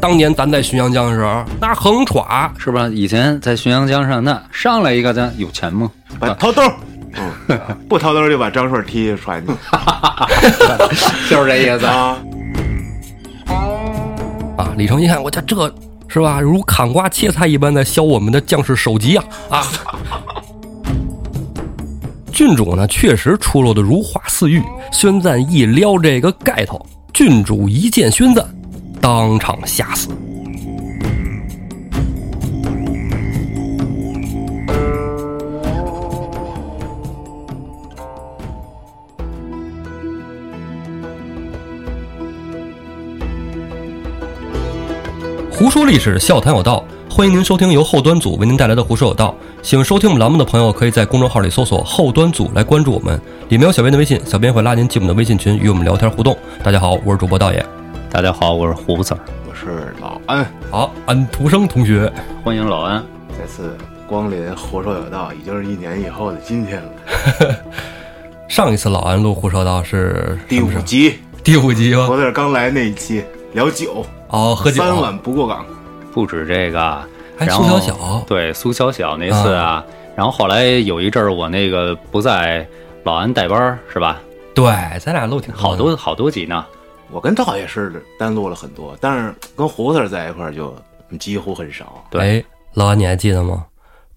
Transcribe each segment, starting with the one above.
当年咱在浔阳江的时候，那横歘是吧？以前在浔阳江上，那上来一个咱有钱吗？把掏兜，嗯，不掏兜就把张顺踢船去 就是这意思。啊。啊！李成一看，我家这是吧，如砍瓜切菜一般的削我们的将士首级啊啊！郡主呢，确实出落的如花似玉。宣赞一撩这个盖头，郡主一见宣赞，当场吓死。胡说历史，笑谈有道，欢迎您收听由后端组为您带来的《胡说有道》。喜欢收听我们栏目的朋友，可以在公众号里搜索“后端组”来关注我们，里面有小编的微信，小编会拉您进我们的微信群，与我们聊天互动。大家好，我是主播道爷。大家好，我是胡子儿，我是老安，好，安徒生同学，欢迎老安。再次光临胡说有道，已经是一年以后的今天了。上一次老安录《胡说道》是第五集，第五集吗？我在这刚来那一期聊酒，哦，喝酒。三碗不过岗。不止这个，还然后苏小小对苏小小那次啊，然后后来有一阵儿我那个不在，老安带班儿是吧？对，咱俩录挺好多好多集呢。我跟道爷是单录了很多，但是跟胡子在一块儿就几乎很少。对哎，老安，你还记得吗？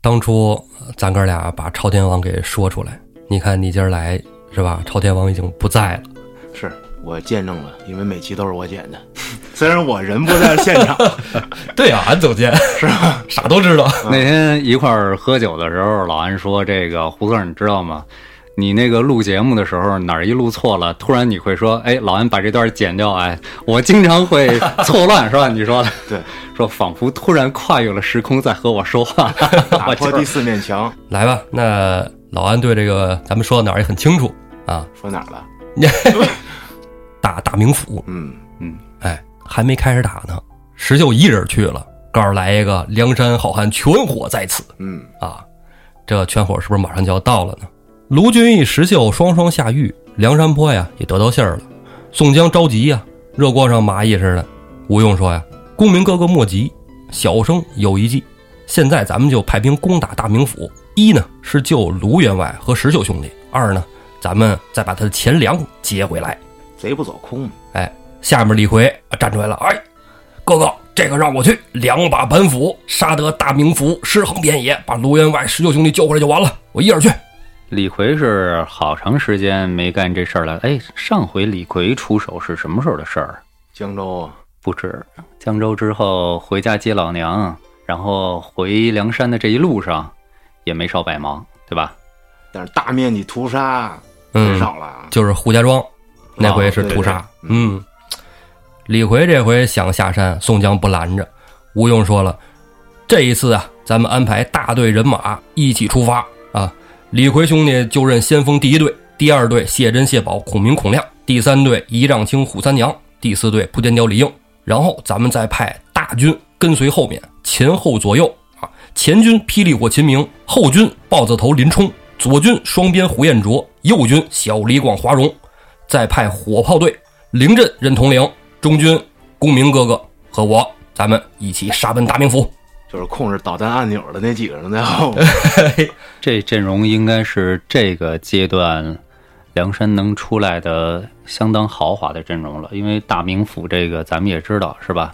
当初呃咱哥俩把朝天王给说出来，你看你今儿来是吧？朝天王已经不在了。是我见证了，因为每期都是我剪的，虽然我人不在现场，对啊，俺总监是吧？啥都知道。那天一块儿喝酒的时候，老安说：“这个胡子，你知道吗？你那个录节目的时候哪儿一录错了，突然你会说，哎，老安把这段剪掉。哎，我经常会错乱，是吧？你说的，对，说仿佛突然跨越了时空，在和我说话。打破第四面墙。来吧，那老安对这个咱们说到哪儿也很清楚啊。说哪儿了？打大名府，嗯嗯，哎，还没开始打呢，石秀一人去了，告诉来一个梁山好汉全火在此嗯，啊！这全火是不是马上就要到了呢？卢俊义、石秀双双下狱，梁山坡呀也得到信儿了。宋江着急呀，热锅上蚂蚁似的。吴用说呀：“公明哥哥莫急，小生有一计。现在咱们就派兵攻打大名府，一呢是救卢员外和石秀兄弟，二呢咱们再把他的钱粮接回来。贼不走空。哎，下面李逵啊站出来了，哎，哥哥，这个让我去，两把板斧杀得大名府尸横遍野，把卢员外、石秀兄弟救回来就完了，我一人去。李逵是好长时间没干这事儿了。哎，上回李逵出手是什么时候的事儿？江州啊，不止江州之后回家接老娘，然后回梁山的这一路上也没少百忙，对吧？但是大面积屠杀嗯很少了啊。就是扈家庄，那回是屠杀。对对对嗯，李逵这回想下山，宋江不拦着。吴用说了，这一次啊，咱们安排大队人马一起出发啊。李逵兄弟就任先锋第一队，第二队谢珍、谢宝、孔明、孔亮，第三队仪仗卿、扈三娘，第四队扑天雕李应。然后咱们再派大军跟随后面，前后左右啊。前军霹雳火秦明，后军豹子头林冲，左军双鞭胡彦卓，右军小李广华容。再派火炮队临阵任统领，中军公明哥哥和我，咱们一起杀奔大名府。就是控制导弹按钮的那几个人在后面。这阵容应该是这个阶段梁山能出来的相当豪华的阵容了，因为大名府这个咱们也知道是吧？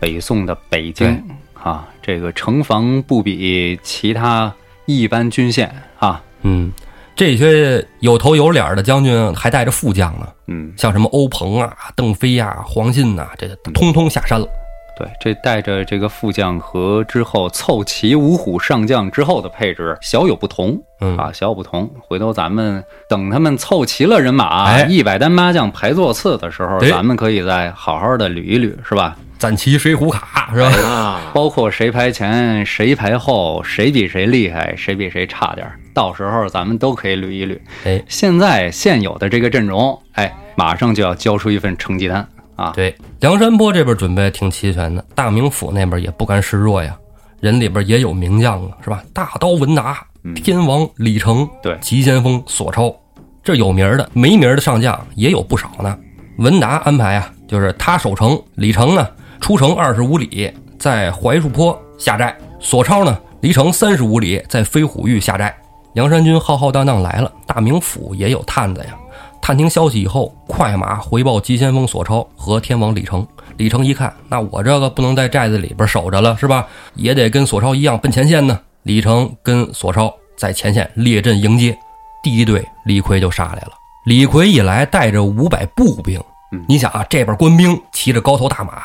北宋的北京啊，这个城防不比其他一般军县啊，嗯，这些有头有脸的将军还带着副将呢，嗯，像什么欧鹏啊、邓飞呀、黄信呐、这通通下山了。对，这带着这个副将和之后凑齐五虎上将之后的配置小有不同，嗯啊，小有不同。回头咱们等他们凑齐了人马，哎一百单八将排座次的时候，咱们可以再好好的捋一捋，是吧？攒齐水浒卡是吧？啊，包括谁排前，谁排后，谁比谁厉害，谁比谁差点儿，到时候咱们都可以捋一捋。哎，现在现有的这个阵容，哎，马上就要交出一份成绩单啊！对，梁山泊这边准备挺齐全的，大名府那边也不甘示弱呀，人里边也有名将啊，是吧？大刀文达、天王李成，对急先锋索超，这有名儿的，没名儿的上将也有不少呢。文达安排啊，就是他守城，李成呢出城二十五里，在槐树坡下寨。索超呢，离城三十五里，在飞虎峪下寨。梁山军浩浩荡荡来了，大名府也有探子呀。探听消息以后，快马回报急先锋索超和天王李成。李成一看，那我这个不能在寨子里边守着了，是吧？也得跟索超一样奔前线呢。李成跟索超在前线列阵迎接，第一队李逵就杀来了。李逵一来，带着五百步兵。你想啊，这边官兵骑着高头大马，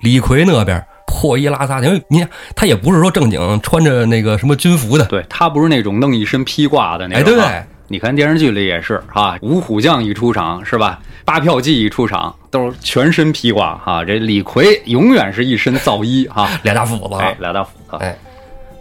李逵那边破衣拉撒，因为你看他也不是说正经穿着那个什么军服的，对他不是那种弄一身披挂的那种。哎，对对，你看电视剧里也是哈，五虎将一出场是吧？八票记一出场都是全身披挂哈。这李逵永远是一身皂衣哈，俩大斧子，哎，俩大斧子。哎，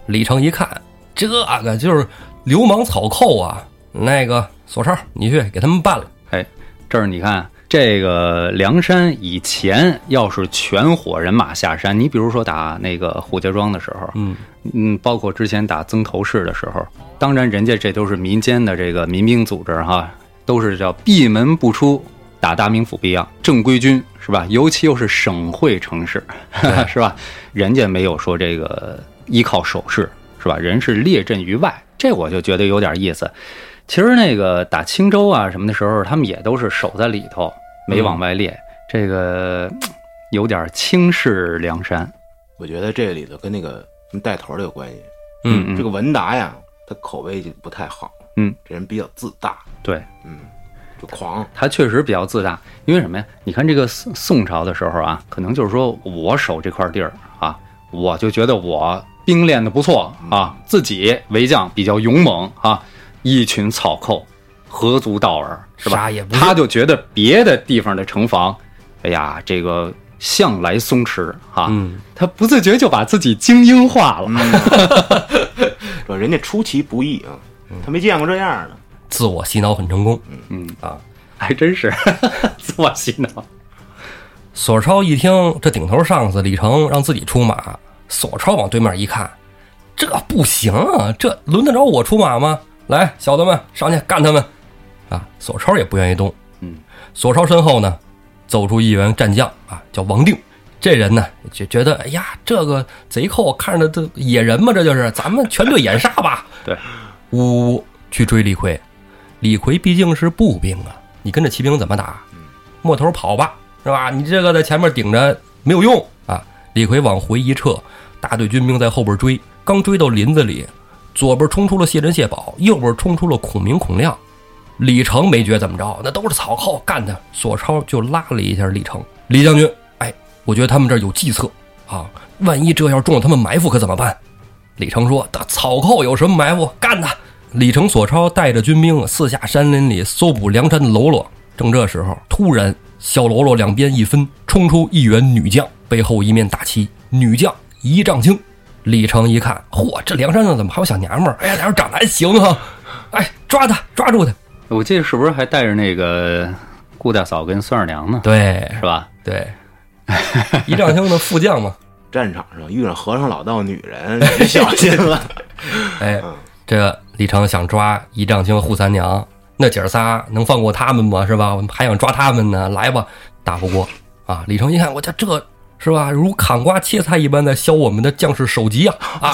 李成一看，这个就是流氓草寇啊！那个索超，你去给他们办了。哎，这儿你看。这个梁山以前要是全伙人马下山，你比如说打那个虎家庄的时候，嗯嗯，包括之前打曾头市的时候，当然人家这都是民间的这个民兵组织哈，都是叫闭门不出，打大名府不一样，正规军是吧？尤其又是省会城市，是吧？人家没有说这个依靠守势是吧？人是列阵于外，这我就觉得有点意思。其实那个打青州啊什么的时候，他们也都是守在里头。没往外列，这个有点轻视梁山。我觉得这里头跟那个带头的有关系。嗯，这个文达呀，他口碑就不太好。嗯，这人比较自大。对，嗯，就狂。他确实比较自大，因为什么呀？你看这个宋宋朝的时候啊，可能就是说我守这块地儿啊，我就觉得我兵练的不错啊，自己为将比较勇猛啊，一群草寇。何足道耳，是吧？他就觉得别的地方的城防，哎呀，这个向来松弛哈。嗯，他不自觉就把自己精英化了。说人家出其不意啊，他没见过这样的，自我洗脑很成功。嗯嗯啊，还真是 自我洗脑。索超一听这顶头上司李成让自己出马，索超往对面一看，这不行啊，这轮得着我出马吗？来，小子们上去干他们！啊，索超也不愿意动。嗯，索超身后呢，走出一员战将啊，叫王定。这人呢就觉得，哎呀，这个贼寇看着这野人嘛，这就是咱们全队掩杀吧。对，呜呜去追李逵。李逵毕竟是步兵啊，你跟着骑兵怎么打？摸头跑吧，是吧？你这个在前面顶着没有用啊。李逵往回一撤，大队军兵在后边追，刚追到林子里，左边冲出了谢珍、谢宝，右边冲出了孔明、孔亮。李成没觉怎么着，那都是草寇干的。索超就拉了一下李成，李将军，哎，我觉得他们这有计策啊，万一这要中了他们埋伏可怎么办？李成说：“的草寇有什么埋伏？干他！”李成、索超带着军兵四下山林里搜捕梁山的喽啰。正这时候，突然小喽啰两边一分，冲出一员女将，背后一面大旗，女将一丈青。李成一看，嚯，这梁山上怎么还有小娘们儿？哎呀，俩人长得还行哈！哎，抓他，抓住他！我记得是不是还带着那个顾大嫂跟孙二娘呢？对，是吧？对，一丈青的副将嘛。战场上遇上和尚老道女人，就小心了。哎，这李成想抓一丈青、扈三娘，那姐儿仨能放过他们吗？是吧？我们还想抓他们呢，来吧，打不过啊！李成一看，我家这是吧？如砍瓜切菜一般的削我们的将士首级啊！啊，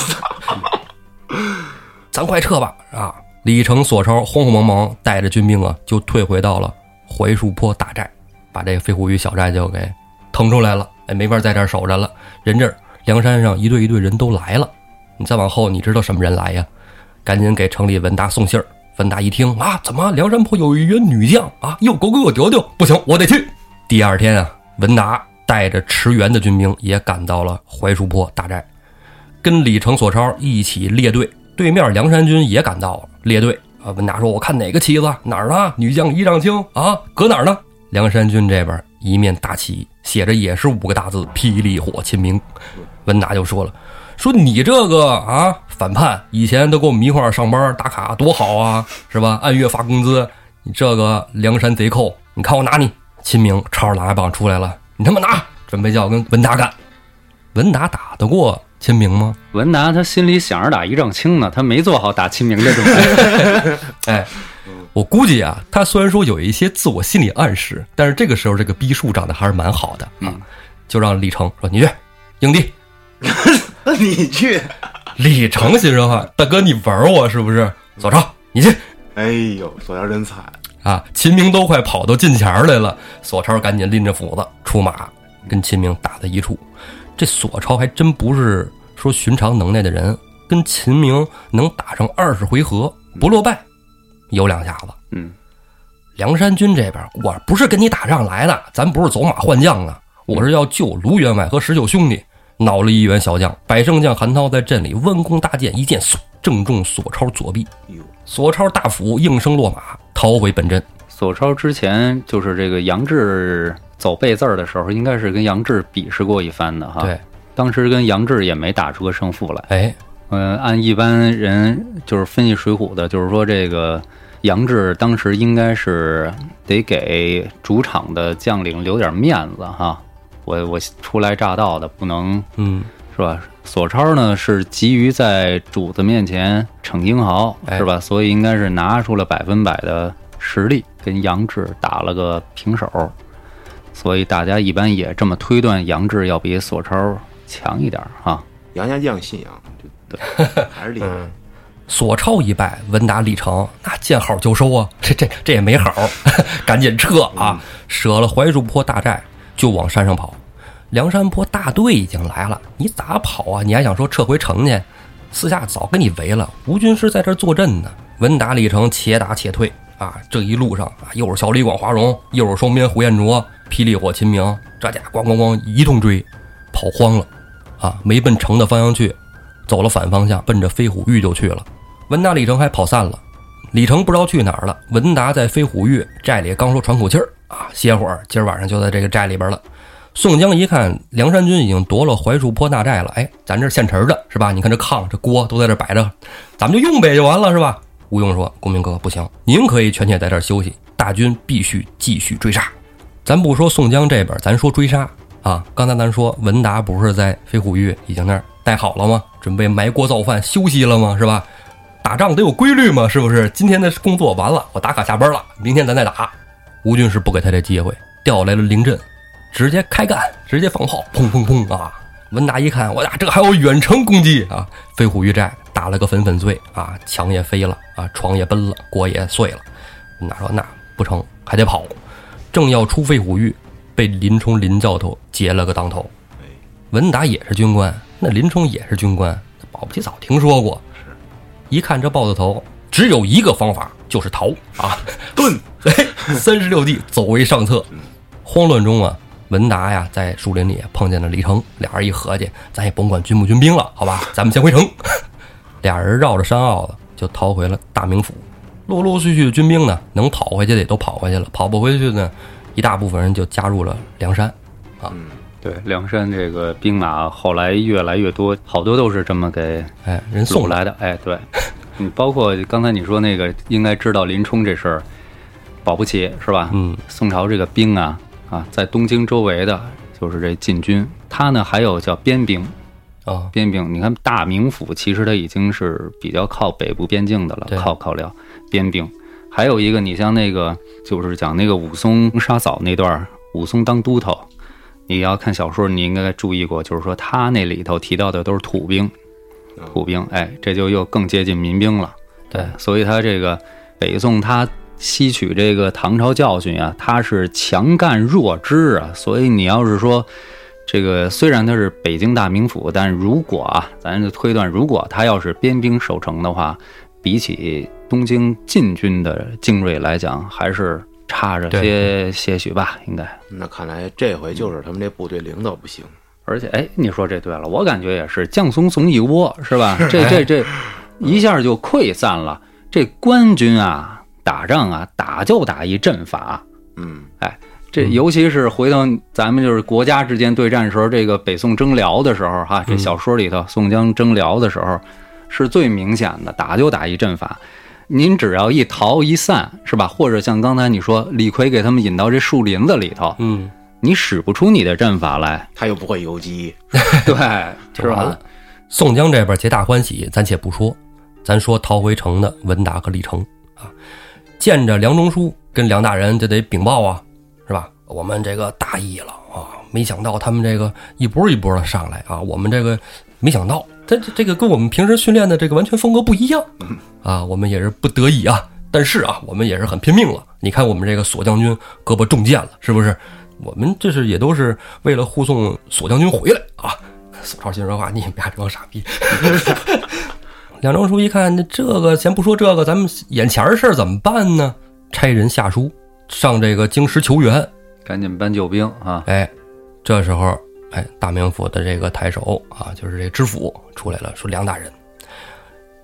咱快撤吧！啊！李成、索超慌慌忙忙带着军兵啊，就退回到了槐树坡大寨，把这飞虎峪小寨就给腾出来了。哎，没法在这儿守着了。人这梁山上一队一队人都来了。你再往后，你知道什么人来呀？赶紧给城里文达送信儿。文达一听啊，怎么梁山坡有一员女将啊？又狗给我丢丢！不行，我得去。第二天啊，文达带着驰援的军兵也赶到了槐树坡大寨，跟李成、索超一起列队。对面梁山军也赶到了，列队啊！文达说：“我看哪个旗子哪儿呢？女将一丈青啊，搁哪儿呢？”梁山军这边一面大旗，写着也是五个大字：“霹雳火秦明。”文达就说了：“说你这个啊，反叛，以前都跟我们一块上班打卡，多好啊，是吧？按月发工资。你这个梁山贼寇，你看我拿你！”秦明抄着狼牙棒出来了：“你他妈拿！准备叫我跟文达干。”文达打得过。秦明吗？文达他心里想着打一丈青呢，他没做好打秦明的准备。哎，我估计啊，他虽然说有一些自我心理暗示，但是这个时候这个逼数长得还是蛮好的啊。就让李成说：“你去影帝。你去，”李成心说话：“大哥，你玩我是不是？”索超，你去哎呦，索超真惨，啊！秦明都快跑到近前儿来了，索超赶紧拎着斧子出马，跟秦明打在一处。这索超还真不是说寻常能耐的人，跟秦明能打上二十回合不落败，有两下子。嗯，梁山军这边，我不是跟你打仗来的，咱不是走马换将的，我是要救卢员外和十九兄弟。恼了一员小将，百胜将韩涛在阵里弯弓搭箭，一箭嗖正中索超左臂，哟，索超大斧应声落马，逃回本阵。索超之前就是这个杨志走背字儿的时候，应该是跟杨志比试过一番的哈。对，当时跟杨志也没打出个胜负来。哎，嗯，按一般人就是分析《水浒》的，就是说这个杨志当时应该是得给主场的将领留点面子哈。我我初来乍到的，不能嗯，是吧？索超呢是急于在主子面前逞英豪，哎是吧？所以应该是拿出了百分百的实力，跟杨志打了个平手。所以大家一般也这么推断，杨志要比索超强一点儿哈。杨家将信仰，就对，还是厉害。索超一败，文达李成，那见好就收啊！这这这也没好，赶紧撤啊！舍了槐树坡大寨，就往山上跑。梁山泊大队已经来了，你咋跑啊？你还想说撤回城去？四下早给你围了，吴军师在这儿坐镇呢。文达李成，且打且退啊！这一路上啊，又是小李广华容，又是双鞭胡彦卓、霹雳火秦明，这家咣咣咣一通追，跑慌了啊！没奔城的方向去，走了反方向，奔着飞虎峪就去了。文达、李成还跑散了，李成不知道去哪儿了。文达在飞虎峪寨里刚说喘口气儿啊，歇会儿，今儿晚上就在这个寨里边了。宋江一看梁山军已经夺了槐树坡大寨了，哎，咱这现成的是吧？你看这炕、这锅都在这摆着，咱们就用呗，就完了是吧？吴用说：“公明哥不行，您可以权且在这儿休息，大军必须继续追杀。咱不说宋江这边，咱说追杀啊。刚才咱说文达不是在飞虎峪已经那儿待好了吗？准备埋锅造饭休息了吗？是吧？打仗得有规律嘛，是不是？今天的工作完了，我打卡下班了，明天咱再打。吴军是不给他这机会，调来了灵阵，直接开干，直接放炮，砰砰砰啊！文达一看，我呀，这还有远程攻击啊！飞虎峪寨打了个粉粉碎啊，墙也飞了啊，床也崩了，锅也碎了。那说：“那不成，还得跑。”正要出飞虎峪，被林冲林教头截了个当头。文达也是军官，那林冲也是军官，保不齐早听说过。一看这豹子头，只有一个方法，就是逃啊！遁，哎，三十六计，走为上策。慌乱中啊，文达呀在树林里碰见了李成，俩人一合计，咱也甭管军不军兵了，好吧，咱们先回城。俩人绕着山坳子就逃回了大名府。陆陆续续的军兵呢，能跑回去的也都跑回去了，跑不回去呢，一大部分人就加入了梁山。啊对，梁山这个兵马后来越来越多，好多都是这么给哎，人送来，送来的。哎，对，你包括刚才你说那个，应该知道林冲这事儿，保不齐是吧？嗯，宋朝这个兵啊啊，在东京周围的就是这禁军，他呢还有叫边兵，啊，边兵。你看大名府其实它已经是比较靠北部边境的了，靠靠辽边兵。还有一个，你像那个就是讲那个武松杀嫂那段儿，武松当都头，你要看小说，你应该注意过，就是说他那里头提到的都是土兵，土兵，哎，这就又更接近民兵了。对，所以他这个北宋他吸取这个唐朝教训啊，他是强干弱支啊，所以你要是说这个虽然他是北京大名府，但如果啊，咱就推断，如果他要是边兵守城的话，比起东京禁军的精锐来讲，还是差着些些许吧，应该。那看来这回就是他们这部队领导不行。而且，哎，你说这对了，我感觉也是，将怂怂一窝，是吧？这 这这，一下就溃散了。这官军啊，打仗啊，打就打一阵法。嗯，这尤其是回到咱们就是国家之间对战的时候，这个北宋征辽的时候，哈，这小说里头宋江征辽的时候，是最明显的，打就打一阵法。您只要一逃一散，是吧？或者像刚才你说，李逵给他们引到这树林子里头，嗯，你使不出你的阵法来，他又不会游击，对，就是完了？。宋江这边皆大欢喜，咱且不说，咱说逃回城的文达和李成啊，见着梁中书跟梁大人，就得禀报啊？我们这个大意了啊，没想到他们这个一波一波的上来啊，我们这个没想到，这这个跟我们平时训练的这个完全风格不一样啊，我们也是不得已啊，但是啊，我们也是很拼命了。你看我们这个索将军胳膊中箭了，是不是？我们这是也都是为了护送索将军回来啊。索超心说话，你们俩这帮傻逼。两张书一看，那这个先不说这个，咱们眼前事儿怎么办呢？差人下书上这个京师求援。赶紧搬救兵啊！哎，这时候，哎，大名府的这个太守啊，就是这知府出来了，说梁大人，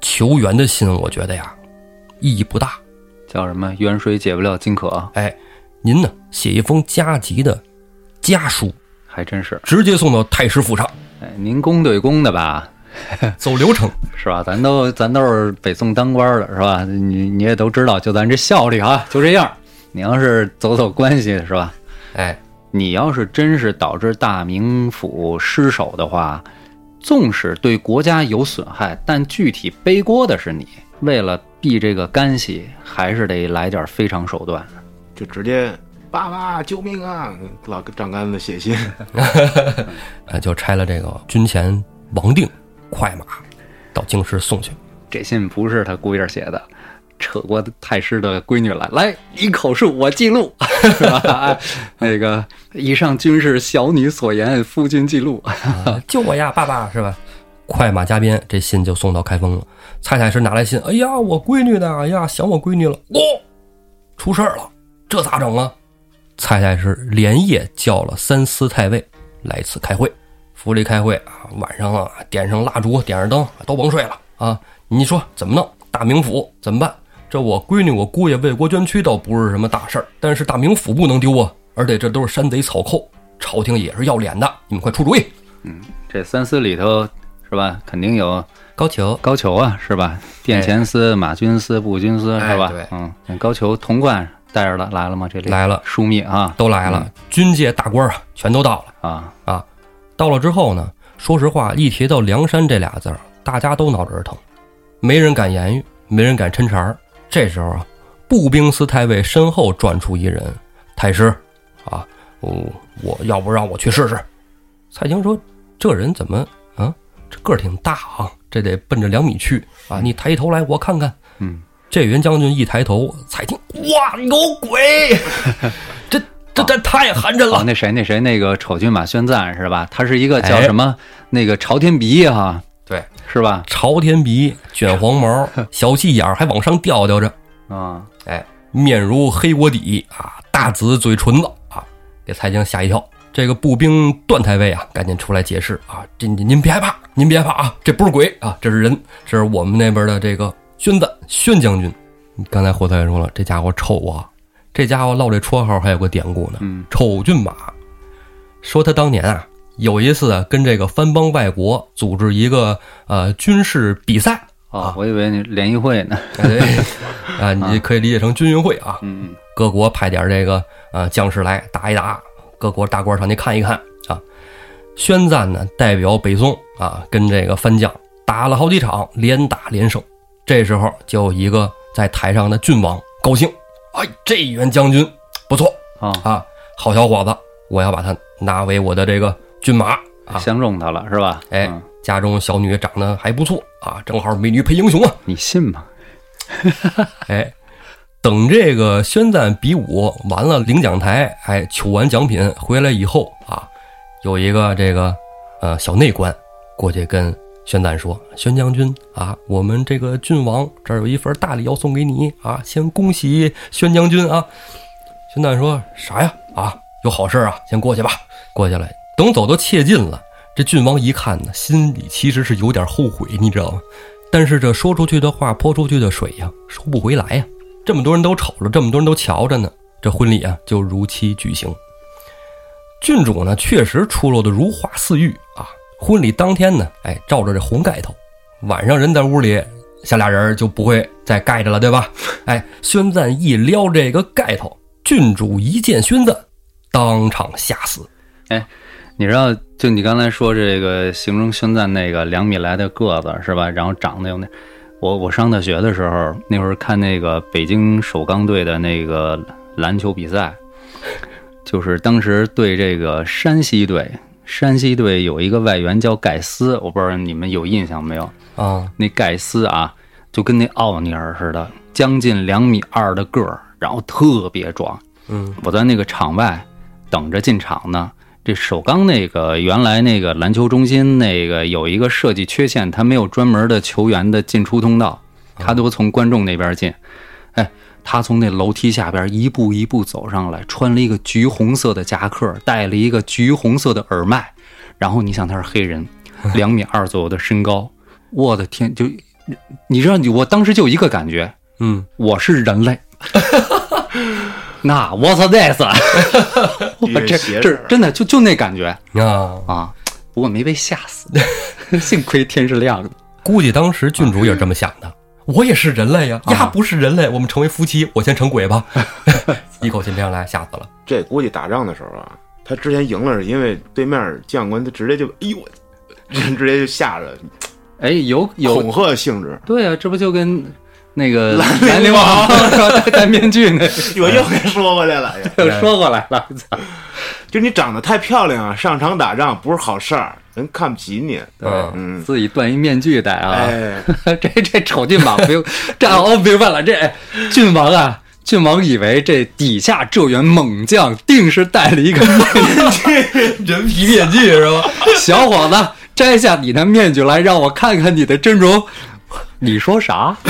求援的信，我觉得呀，意义不大。叫什么？远水解不了近渴。哎，您呢，写一封加急的家书，还真是直接送到太师府上，哎，您公对公的吧？走流程。是吧？咱都咱都是北宋当官的，是吧？你你也都知道，就咱这效率啊，就这样。你要是走走关系，是吧？哎，你要是真是导致大名府失守的话，纵使对国家有损害，但具体背锅的是你。为了避这个干系，还是得来点非常手段。就直接爸爸救命啊！老给张杆子写信，呃，就拆了这个军前王定快马到京师送去。这信不是他故意写的，扯过太师的闺女来，来你口述，我记录，是吧？哎那个以上均是小女所言，夫君记录。啊救我呀，爸爸，是吧？快马加鞭，这信就送到开封了。蔡太师拿来信，哎呀，我闺女呢？哎呀，想我闺女了。哦，出事儿了，这咋整啊？蔡太师连夜叫了三司太尉来此开会。府里开会啊，晚上啊，点上蜡烛，点上灯，都甭睡了啊！你说怎么弄？大名府怎么办？这我闺女、我姑爷为国捐躯倒不是什么大事儿，但是大名府不能丢啊！而且这都是山贼草寇，朝廷也是要脸的，你们快出主意！嗯这三司里头是吧？肯定有高俅高俅啊，是吧？殿前司、马军司、步军司是吧？嗯，高俅童贯带着了来了吗？这里来了枢密啊都来了，军界大官啊，全都到了啊，啊！到了之后呢，说实话，一提到梁山这俩字儿，大家都脑仁儿疼，没人敢言语，没人敢抻茬儿。这时候啊，步兵司太尉身后转出一人，太师啊，我我要不让我去试试？蔡京说：“这人怎么啊？这个儿挺大啊，这得奔着两米去啊！你抬头来，我看看。”嗯，这员将军一抬头，蔡京哇，有鬼！这这这太寒碜哦，了。那谁那谁那个丑军马宣赞是吧？他是一个叫哎什么、那个朝天鼻哈、对，是吧？朝天鼻，卷黄毛，小细眼儿还往上吊吊着，啊，哎，面如黑锅底啊，大紫嘴唇子啊，给蔡京吓一跳。这个步兵段太尉啊，赶紧出来解释啊，这您您别害怕，您别害怕啊，这不是鬼啊，这是人，这是我们那边的这个宣赞宣将军。刚才霍太尉说了，这家伙臭啊，这家伙落这绰号还有个典故呢，嗯丑骏马。说他当年啊，有一次啊，跟这个藩邦外国组织一个呃军事比赛，哦，我以为你联谊会呢。啊，你可以理解成军运会啊，嗯各国派点这个呃将士来打一打，各国大官上去看一看啊。宣赞呢代表北宋啊，跟这个藩将打了好几场，连打连胜。这时候就有一个在台上的郡王高兴，哎，这员将军不错啊，啊，好小伙子，我要把他拿为我的这个军马啊。相中他了是吧？哎嗯，家中小女长得还不错啊，正好美女配英雄啊。你信吗？哎，等这个宣赞比武完了，领奖台，哎，取完奖品回来以后啊，有一个这个呃小内官过去跟宣赞说：“宣将军啊，我们这个郡王这儿有一份大礼要送给你啊，先恭喜宣将军啊。”宣赞说：“啥呀？啊，有好事啊，先过去吧。”过去了，等走到切近了，这郡王一看呢，心里其实是有点后悔，你知道吗？但是这说出去的话，泼出去的水呀，收不回来呀。这么多人都瞅着，这么多人都瞧着呢，这婚礼啊就如期举行。郡主呢，确实出落的如花似玉啊。婚礼当天呢，哎，罩着这红盖头，晚上人在屋里，小俩人就不会再盖着了，对吧？哎，宣赞一撩这个盖头，郡主一见宣赞，当场吓死。哎你知道，就你刚才说这个形容宣赞那个两米来的个子是吧？然后长得有那，我我上大学的时候，那会儿看那个北京首钢队的那个篮球比赛，就是当时对这个山西队，山西队有一个外援叫盖斯，我不知道你们有印象没有？啊，那盖斯啊，就跟那奥尼尔似的，将近两米二的个儿，然后特别壮。嗯我在那个场外等着进场呢。这首钢那个原来那个篮球中心那个有一个设计缺陷，它没有专门的球员的进出通道，他都从观众那边进。哎，他从那楼梯下边一步一步走上来，穿了一个橘红色的夹克，戴了一个橘红色的耳麦，然后你想他是黑人，两米二左右的身高，我的天，就你知道，你我当时就一个感觉，嗯，我是人类。那我操 this，我这这真的就就那感觉啊，啊！不过没被吓死，幸亏天是亮的。估计当时郡主也是这么想的。我也是人类呀，呀不是人类，我们成为夫妻，我先成鬼吧。一口气这样来，吓死了。这估计打仗的时候啊，他之前赢了，是因为对面将官他直接就哎呦，人 直接就吓着，哎，有有恐吓性质。对啊，这不就跟那个兰兰陵陵王王 戴戴面具那我 又给说回来了，又说过来了，操！就你长得太漂亮啊，上场打仗不是好事儿，人看不起你。嗯嗯，自己断一面具戴啊，哎，这这丑郡王不用，这我明白了，这郡王啊，郡王以为这底下这员猛将定是戴了一个面具人皮面具是吧？小伙子，摘下你的面具来，让我看看你的真容。你说啥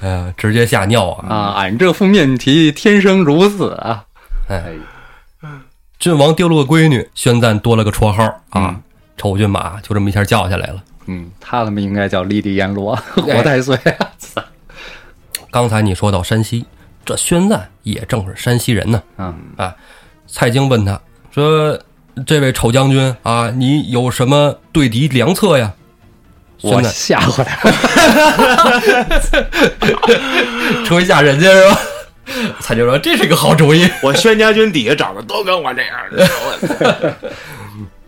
哎呀，直接吓尿啊！啊？俺这副面皮天生如此啊！哎，郡王丢了个闺女，宣赞多了个绰号啊，丑骏马就这么一下叫下来了。嗯，他他妈应该叫莉莉阎罗，哎活太岁 刚才你说到山西，这宣赞也正是山西人呢。嗯啊，蔡京问他说：“这位丑将军啊，你有什么对敌良策呀？”我吓回来了。成为吓人家是吧？蔡京说：“这是个好主意。我宣家军底下长得都跟我这样的。”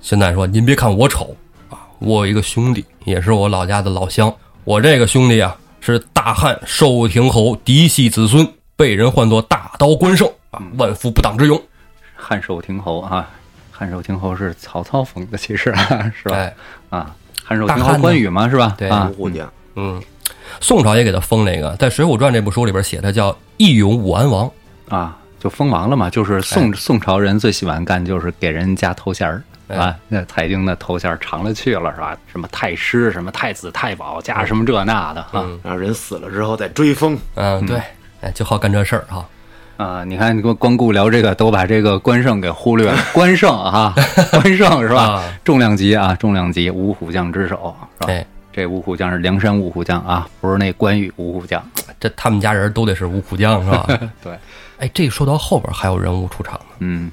现在说：“您别看我丑啊，我有一个兄弟，也是我老家的老乡。我这个兄弟啊，是大汉寿亭侯嫡系子孙，被人唤作大刀关胜啊，万夫不挡之勇。汉寿亭侯啊，汉寿亭侯是曹操封的，其实啊 是吧？哎，啊，汉寿亭侯关羽嘛，是吧？对啊五，虎将，嗯，宋朝也给他封了一个，在《水浒传》这部书里边写的叫义勇武安王。啊，就封王了嘛，就是宋、宋朝人最喜欢干就是给人家头衔儿。哎啊，那蔡京的头衔儿长了去了，是吧？什么太师，什么太子太保，加什么这那的啊、嗯让人死了之后再追封。嗯，对，哎，就好干这事儿哈。啊！你看，你光光顾聊这个，都把这个关胜给忽略了。关胜啊，关胜是吧？啊重量级啊，重量级，五虎将之首是吧？哎，这五虎将是梁山五虎将啊，不是那关羽五虎将。这他们家人都得是五虎将是吧？对，哎，这说到后边还有人物出场呢，嗯，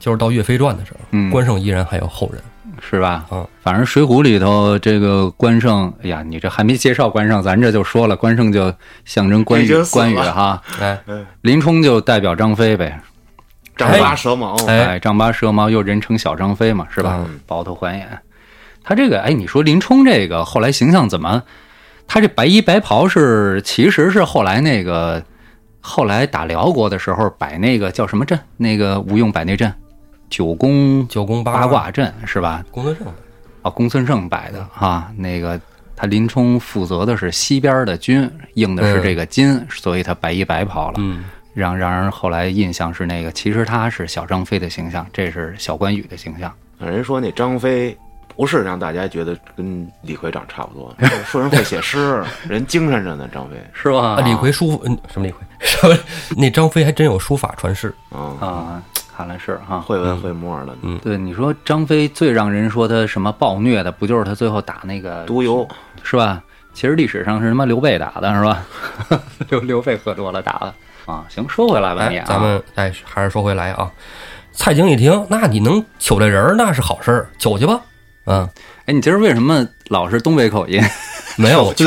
就是到岳飞传的时候，嗯关胜依然还有后人。是吧？嗯，反正《水浒》里头这个关胜，哎呀，你这还没介绍关胜，咱这就说了，关胜就象征关羽关羽哈，哎，林冲就代表张飞呗，丈八蛇矛，哎。哎，丈八蛇矛又人称小张飞嘛，是吧？嗯。包头环眼，他这个，哎，你说林冲这个后来形象怎么？他这白衣白袍是其实是后来那个后来打辽国的时候摆那个叫什么阵？那个吴用摆那阵，九宫九宫八卦阵是吧？公孙胜，啊，公孙胜摆的啊，那个他林冲负责的是西边的军，应的是这个金，所以他白衣白袍了，嗯，让让人后来印象是那个，其实他是小张飞的形象，这是小关羽的形象。人说那张飞不是让大家觉得跟李逵长差不多，说人会写诗，人精神着呢。张飞是吧？啊，李逵书嗯什么李逵？什么？那张飞还真有书法传世，啊，啊，看来是哈。会文会墨的，嗯对，你说张飞最让人说他什么暴虐的，不就是他最后打那个毒游是吧？其实历史上是他妈刘备打的，是吧？刘 刘备喝多了打的啊。行，说回来吧，你啊，，哎咱们哎还是说回来啊，蔡京一听，那你能求这人儿那是好事儿，求去吧。嗯，哎，你今儿为什么老是东北口音？没有，就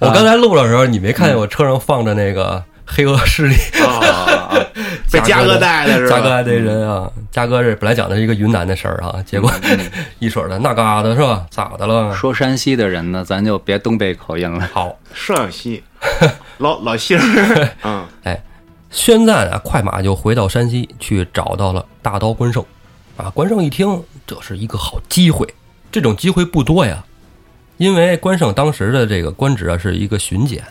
我刚才录的时候，你没看见我车上放着那个黑恶势力啊，被嘉哥带的是吧？嘉哥这人啊，嘉哥这本来讲的是一个云南的事儿啊，结果 一水儿的那嘎达是吧？咋的了？说山西的人呢，咱就别东北口音了。好，摄像西，老老姓儿，嗯，宣赞啊，快马就回到山西去找到了大刀关胜。啊，关胜一听，这是一个好机会，这种机会不多呀，因为关胜当时的这个官职啊是一个巡检，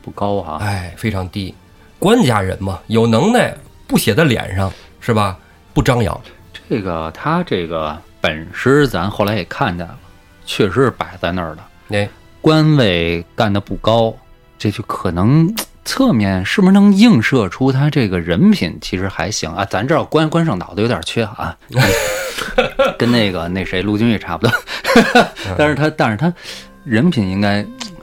不高啊，哎，非常低。官家人嘛，有能耐不写在脸上是吧？不张扬。这个他这个本事，咱后来也看见了，确实是摆在那儿的。那官位干的不高，这就可能侧面是不是能映射出他这个人品其实还行啊？咱知道关关胜脑子有点缺啊，跟 那个那谁陆俊也差不多，但是他但是他人品应该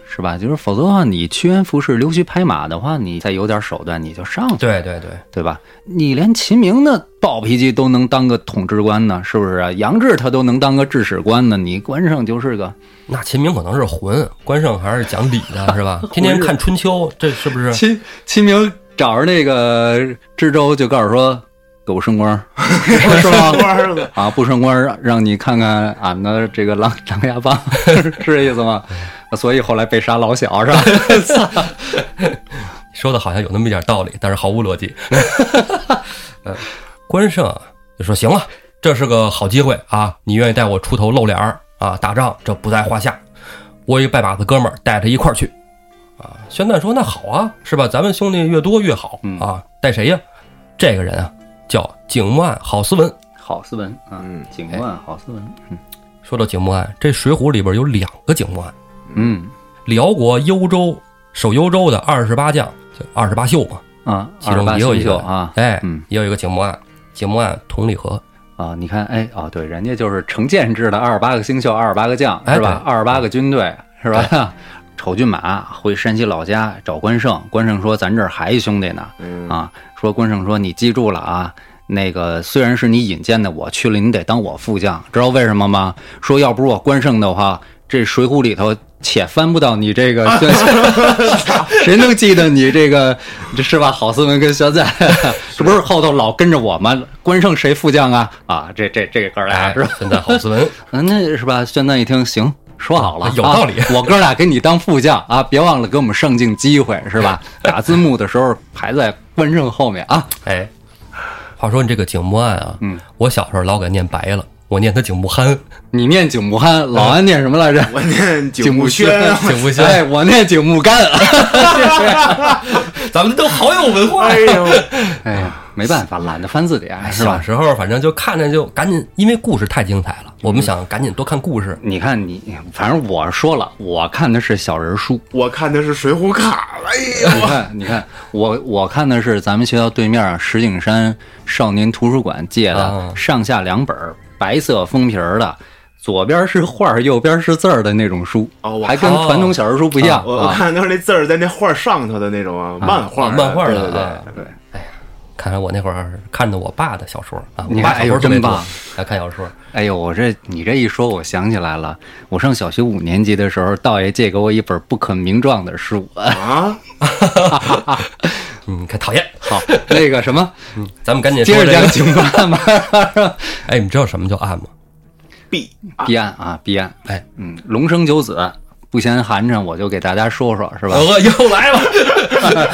是吧？就是否则的话，你趋炎附势、溜须拍马的话，你再有点手段，你就上去了，对对对，对吧？你连秦明的暴脾气都能当个统治官呢，是不是啊？杨志他都能当个治史官呢，你关胜就是个那秦明可能是混，关胜还是讲理的，是吧？天天看春秋，这是不是？秦秦明找着那个知州就告诉说，给我升官儿，是吧？啊，不升官儿让让你看看俺的这个狼狼牙棒，是这意思吗？所以后来被杀老小是吧？说的好像有那么一点道理，但是毫无逻辑。呃，关胜啊就说：“行了，这是个好机会啊！你愿意带我出头露脸儿啊？打仗这不在话下。我一个拜把子哥们儿带他一块儿去。”啊，宣赞说：“那好啊，是吧？咱们兄弟越多越好嗯啊！带谁呀？这个人啊叫景木案郝思文。好斯文啊，嗯景万好斯文，嗯说到景木案，这《水浒》里边有两个景木案。嗯辽国幽州守幽州的二十八将，就二十八宿嘛，啊，其中28也有一宿啊，哎，嗯也有一个景木案。景木案同里河，啊，你看，哎，哦，对，人家就是成建制的二十八个星宿，二十八个将，哎是吧？二十八个军队，是吧？丑骏马回山西老家找关胜，关胜说：“咱这儿还一兄弟呢。”嗯啊，说关胜说：“你记住了啊，那个虽然是你引荐的，我去了，你得当我副将，知道为什么吗？说要不是我关胜的话，这《水浒》里头且翻不到你这个宣，谁能记得你这个这是吧？郝思文跟宣赞，这不是后头老跟着我吗？关胜谁副将啊？啊，这这这哥俩哎是吧？，现在郝思文，嗯，那是吧？宣赞一听，行，说好了，有道理啊我哥俩给你当副将啊，别忘了给我们上镜机会，是吧？打字幕的时候排在关胜后面啊。哎，话说你这个景木案啊，嗯，我小时候老给念白了，我念他景木憨，你念景木憨，老安念什么来着？我念景木木轩，景木 轩，哎，我念景木干。咱们都好有文化哎呀。呦，哎呀，没办法，懒得翻字典，是吧？小时候反正就看着就赶紧，因为故事太精彩了，我们想赶紧多看故事。你看你，反正我说了，我看的是小人书。我看的是《水浒卡》，哎你呀，看，你看，我我看的是咱们学校对面啊石景山少年图书馆借的啊上下两本白色封皮儿的，左边是画，右边是字儿的那种书，哦我还跟传统小人书不一样我。看都是那字儿在那画上头的那种啊，漫画啊漫画的对对对，看来我那会儿看的我爸的小说啊，我爸小说特别多呦真棒，爱看小说。哎呦，我这你这一说，我想起来了，我上小学五年级的时候，道爷借给我一本不可名状的书，啊，嗯，看讨厌。好，那个什么，咱们赶紧接着讲。警官吧。哎，你知道什么叫案吗？必弊案啊，弊案，哎，嗯，龙生九子，不嫌寒碜，我就给大家说说，是吧？我，又来了。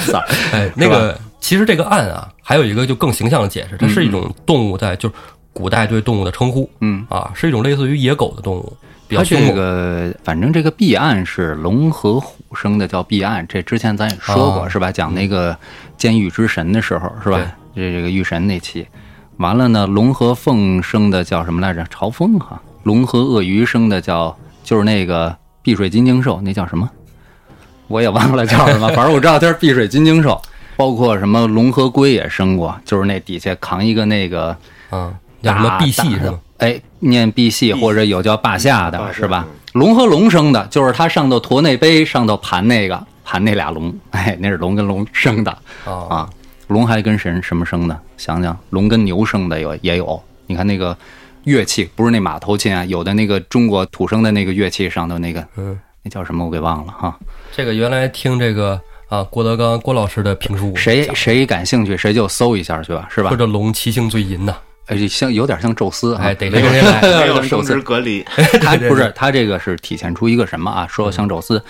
操哎，那个其实这个案啊，还有一个就更形象的解释，它是一种动物在就是古代对动物的称呼嗯，啊，是一种类似于野狗的动物，比较它这。个反正这个弊案是龙和虎生的，叫弊案。这之前咱也说过，啊是吧？讲那个监狱之神的时候，是吧？这这个狱神那期，完了呢，龙和凤生的叫什么来着？朝风哈。龙和鳄鱼生的叫就是那个碧水金睛兽，那叫什么？我也忘了叫什么，反正我知道它是碧水金睛兽。包括什么龙和龟也生过，就是那底下扛一个那个啊，叫什么大赑屃大是吧？哎，念赑屃屃或者有叫霸下的，是吧嗯？龙和龙生的，就是它上头驮那杯，上头盘那个盘那俩龙，哎，那是龙跟龙生的啊，啊。龙还跟神什么生的？想想，龙跟牛生的有也有。你看那个乐器，不是那马头琴啊，有的那个中国土生的那个乐器上头那个嗯，那叫什么我给忘了哈。这个原来听这个啊郭德纲郭老师的评书，谁谁感兴趣，谁就搜一下去吧，是吧说？这龙七星最银呐，哎，这像有点像宙斯啊，哎，逮谁跟谁来。没有宙斯隔离，他不是他这个是体现出一个什么啊？说像宙斯，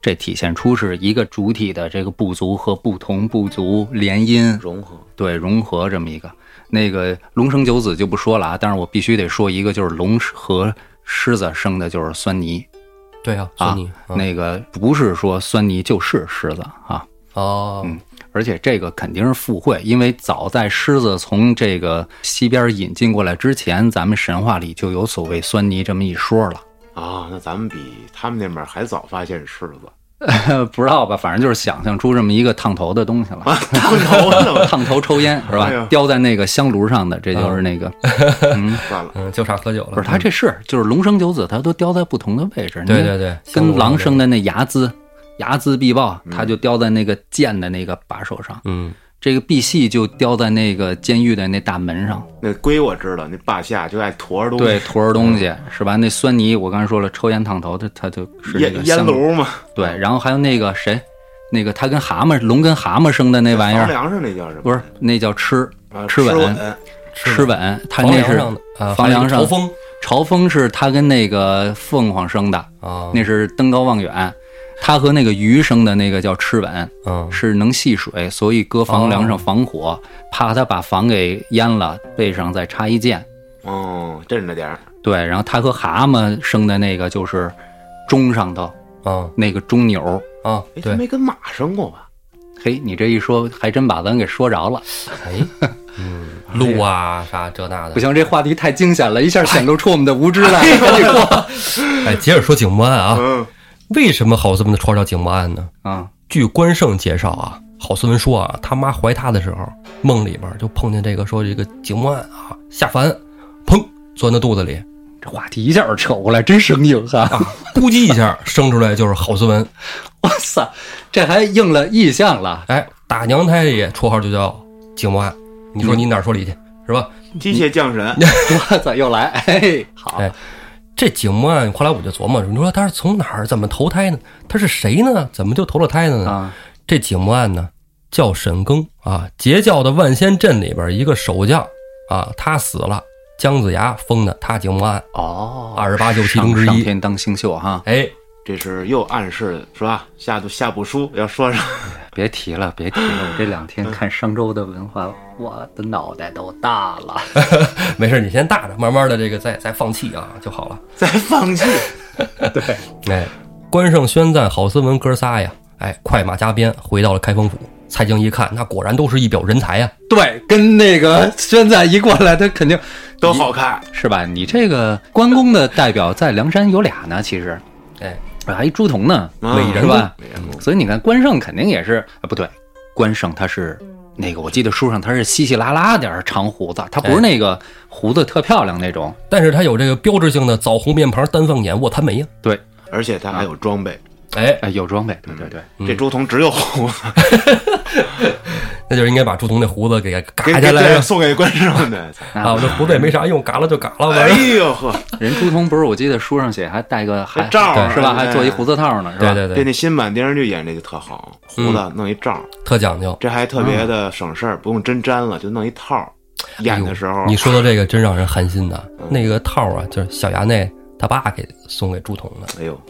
这体现出是一个主体的这个部族和不同部族联姻融合。对融合这么一个。那个龙生九子就不说了啊，但是我必须得说一个，就是龙和狮子生的就是酸泥对啊，啊索尼，嗯那个不是说酸泥就是狮子啊。哦，嗯而且这个肯定是附会，因为早在狮子从这个西边引进过来之前，咱们神话里就有所谓酸泥这么一说了。啊，那咱们比他们那边还早发现狮子，不知道吧？反正就是想象出这么一个烫头的东西了。烫头了，烫头抽烟是吧？叼在那个香炉上的，这就是那个，嗯算了，嗯，就差喝酒了。不是他这是就是龙生九子，它都叼在不同的位置。对对对，跟狼生的，的那睚眦，睚眦必报，它就叼在那个剑的那个把手上。嗯，这个赑屃就雕在那个监狱的那大门上。那龟我知道，那霸下就爱驮着东西，对，驮着东西是吧？那酸泥，我刚才说了，抽烟烫头，它它就是这个烟烟香炉嘛，对，然后还有那个谁，那个他跟蛤蟆龙跟蛤蟆生的那玩意儿，房梁上那叫什么？不是那叫吃啊吃吻吻，吃吻，他那是房梁上朝风朝风是他跟那个凤凰生的，啊，那是登高望远。他和那个鱼生的那个叫吃吻，嗯。是能戏水，所以搁房梁上防火，怕它把房给淹了，背上再插一箭。哦，镇着点儿，对，然后他和蛤蟆生的那个就是钟上头啊那个钟钮。啊，哎，他对，没跟马生过吧？嘿，你这一说，还真把咱给说着了。哎，嗯，鹿啊啥这那的，不行，这话题太惊险了，一下显露出我们的无知来。赶紧说哎，接着说景木案啊，嗯，为什么郝思文的绰号叫景木案呢？啊，据关胜介绍啊，郝思文说啊，他妈怀他的时候，梦里边就碰见这个说这个景木案啊下凡，砰钻到肚子里，这话题一下扯过来，真生硬哈！咕叽一下生出来就是郝思文。哇塞，这还应了意象了。哎，打娘胎里绰号就叫景木案。你说你哪儿说理去是吧？机械降神，我操，又来，哎，好，哎这景木案后来我就琢磨，你说他是从哪儿怎么投胎呢？他是谁呢？怎么就投了胎了呢？啊，这景木案呢，叫沈庚啊，截教的万仙阵里边一个守将啊，他死了，姜子牙封的他景木案。哦，二十八宿其中之一上上天当星宿哈，哎，这是又暗示是吧？下部下部书要说上，别提了，别提了，我这两天看商周的文化，我的脑袋都大了。没事，你先大着，慢慢的这个再再放弃啊就好了。再放弃，对哎，关胜宣赞郝思文哥仨呀，哎，快马加鞭回到了开封府。蔡京一看，那果然都是一表人才呀。对，跟那个宣赞一过来，他肯定都好看。是吧？你这个关公的代表在梁山有俩呢，其实哎，还一朱仝呢，啊美人是吧？所以你看关胜肯定也是啊，不对，关胜他是那个，我记得书上他是稀稀拉拉点儿长胡子，他不是那个胡子特漂亮那种。但是他有这个标志性的枣红面庞、丹凤眼、卧蚕眉呀。对，而且他还有装备，哎，哎，有装备，对对对，这朱仝只有胡子 那就应该把朱仝那胡子给给嘎下来送给观众的。啊，我这胡子也没啥用，嘎了就嘎了哎吧。呦呵，人朱仝不是我记得书上写还戴个还还罩是吧？哎还做一胡子套呢，是吧？对，对对对，那新版电视剧演这就特好，胡子弄一罩，特讲究。这还特别的省事儿，不用真粘了，就弄一套。演的时候，你说到这个，真让人寒心呐。那个套啊，就是小衙内他爸给送给朱仝的。哎呦，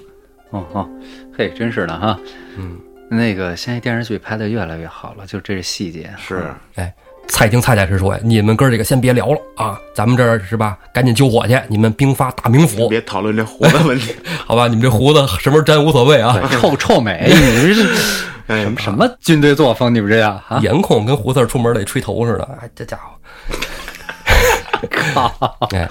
哦哦，嘿，真是的哈。嗯，那个现在电视剧拍的越来越好了，就这是细节。是哎，蔡京蔡大师说呀，你们哥儿几个先别聊了啊，咱们这儿是吧？赶紧救火去，你们兵发大名府，别讨论这胡子问题。好吧？你们这胡子什么时候粘无所谓啊。臭臭美，你这是 哎什么什么军队作风？你们这样啊？颜控跟胡四儿出门得吹头似的，哎，这家伙。哎，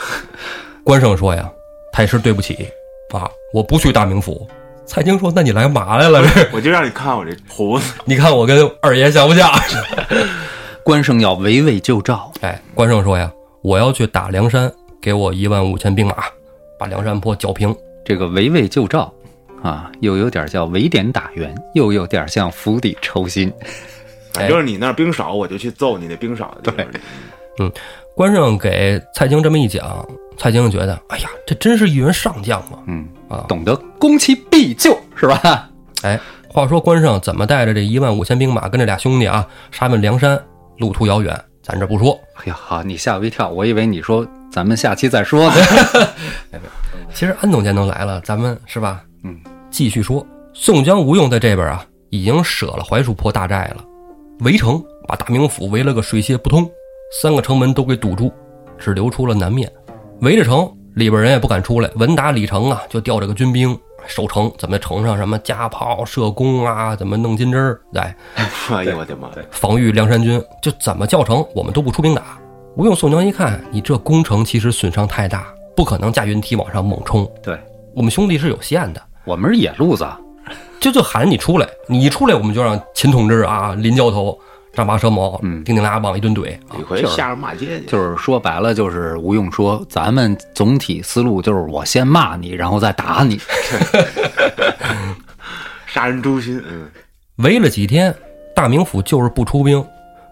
关胜说呀：“太师对不起啊，我不去大名府。”蔡京说：“那你来干嘛来了？这我就让你看我这胡子，你看我跟二爷像不像？” 关胜要围魏救赵，哎，关胜说呀：“我要去打梁山，给我一万五千兵马，把梁山泊剿平。这个围魏救赵啊，又有点叫围点打援，又有点像釜底抽薪。哎就是你那儿兵少，我就去揍你那兵少的地方去。”关胜给蔡京这么一讲，蔡京觉得：“哎呀，这真是一员上将嘛！嗯啊懂得攻其必救，是吧？哎，话说关胜怎么带着这一万五千兵马跟这俩兄弟啊杀奔梁山，路途遥远，咱这不说。哎呀，好，你吓我一跳，我以为你说咱们下期再说呢。其实安总监都来了，咱们是吧？嗯，继续说。宋江、吴用在这边啊，已经舍了槐树坡大寨了，围城把大名府围了个水泄不通，三个城门都给堵住，只留出了南面。围着城，里边人也不敢出来。文达、李成啊，就调这个军兵守城，怎么城上什么加炮、射弓啊，怎么弄金针儿，对，哎呦我的妈！防御梁山军，就怎么叫城我们都不出兵打。吴用、宋江一看，你这攻城其实损伤太大，不可能架云梯往上猛冲。对，我们兄弟是有限的，我们是野路子，这就喊你出来，你一出来，我们就让秦同志啊、林教头、丈八蛇矛、嗯叮叮啦往一顿怼啊李。逵下人骂街去，就是说白了，就是吴用说，咱们总体思路就是我先骂你，然后再打你。杀人诛心。嗯，围了几天，大名府就是不出兵。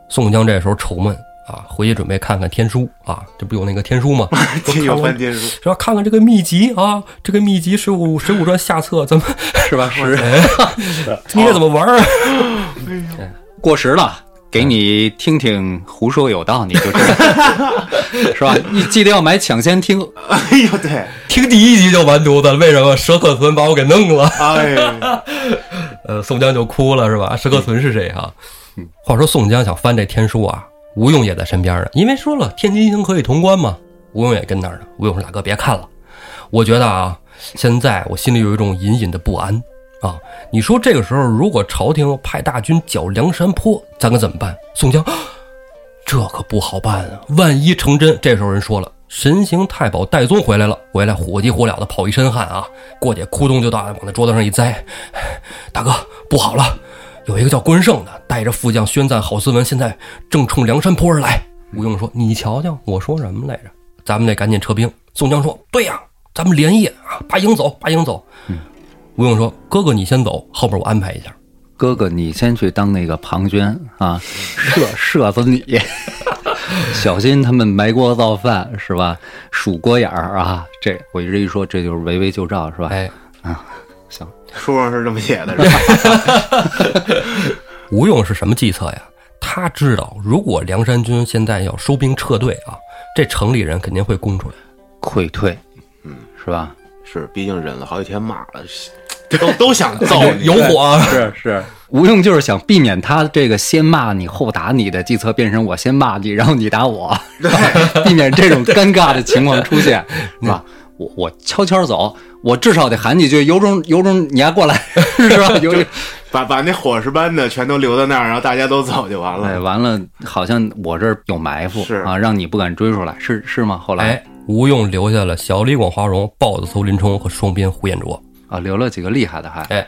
宋江这时候愁闷啊，回去准备看看天书啊，这不有那个天书吗？说有看看翻天书，说看看这个秘籍啊，这个秘籍《水浒水浒传》下册怎么是吧？是你这怎么玩儿啊？过时了，给你听听胡说有道，你就知道，是吧？你记得要买抢先听。哎呦对，听第一集就完犊子，为什么佘克存把我给弄了？哎，呃，宋江就哭了，是吧？佘克存是谁啊？话说宋江想翻这天书啊，吴用也在身边呢，因为说了天津行可以通关嘛，吴用也跟那儿呢。吴用说：“大哥别看了，我觉得啊，现在我心里有一种隐隐的不安啊。你说这个时候如果朝廷派大军剿梁山坡，咱可怎么办？”宋江，这可不好办啊！万一成真，这时候人说了。神行太保戴宗回来了，回来火急火燎的跑一身汗啊，过去咕咚就到往那桌子上一栽，大哥不好了，有一个叫关胜的，带着副将宣赞郝思文，现在正冲梁山坡而来。吴用说：“你瞧瞧，我说什么来着？咱们得赶紧撤兵。”宋江说：“对呀、咱们连夜啊，把营走，把营走。”吴用说：“哥哥你先走，后边我安排一下。哥哥，你先去当那个庞涓啊，射射死你！小心他们埋锅造饭是吧？数锅眼儿啊！这我一直一说，这就是围魏救赵是吧？哎啊，行，书上是这么写的，是吧？吴用是什么计策呀？他知道，如果梁山军现在要收兵撤退啊，这城里人肯定会攻出来。溃退，嗯，是吧？是，毕竟忍了好几天骂了，都 都想揍你，有火啊！是是，吴用就是想避免他这个先骂你后打你的计策变成我先骂你，然后你打我？避免这种尴尬的情况出现，是吧？我我悄悄走，我至少得喊几句，有种有种，你还过来，是吧？有种，把把那伙食班的全都留在那儿，然后大家都走就完哎，了。完了，好像我这儿有埋伏是啊，让你不敢追出来，是是吗？后来哎，吴用留下了小李广花荣、豹子头林冲和双鞭呼延灼。啊，留了几个厉害的还，哎，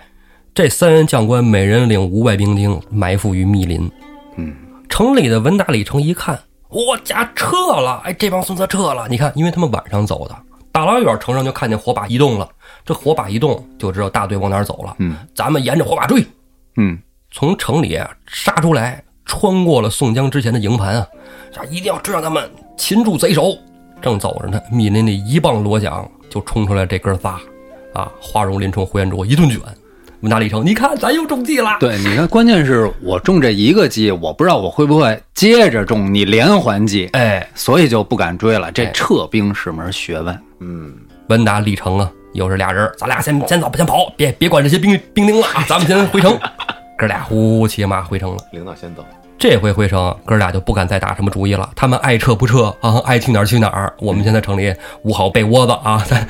这三员将官每人领五百兵丁，埋伏于密林。嗯，城里的文达、里城一看，我家撤了！哎，这帮孙子撤了！你看，因为他们晚上走的，大老远城上就看见火把移动了。这火把一动，就知道大队往哪儿走了。嗯，咱们沿着火把追，嗯，从城里杀出来，穿过了宋江之前的营盘啊，这一定要追上他们，擒住贼首。正走着呢，密林里一棒锣响，就冲出来这哥仨，啊，花荣、林冲、呼延灼一顿卷。文达、李成，你看咱又中计了。对，你看，关键是我中这一个计，我不知道我会不会接着中你连环计，哎，所以就不敢追了。这哎撤兵是门学问。嗯，文达、李成啊，又是俩人，咱俩先先走，先跑，别别管这些兵兵丁了啊，咱们先回城。哥俩呼骑马回城了。领导先走。这回回城，哥俩就不敢再打什么主意了。他们爱撤不撤啊，爱去哪儿去哪儿。我们先在城里捂好被窝子啊。咱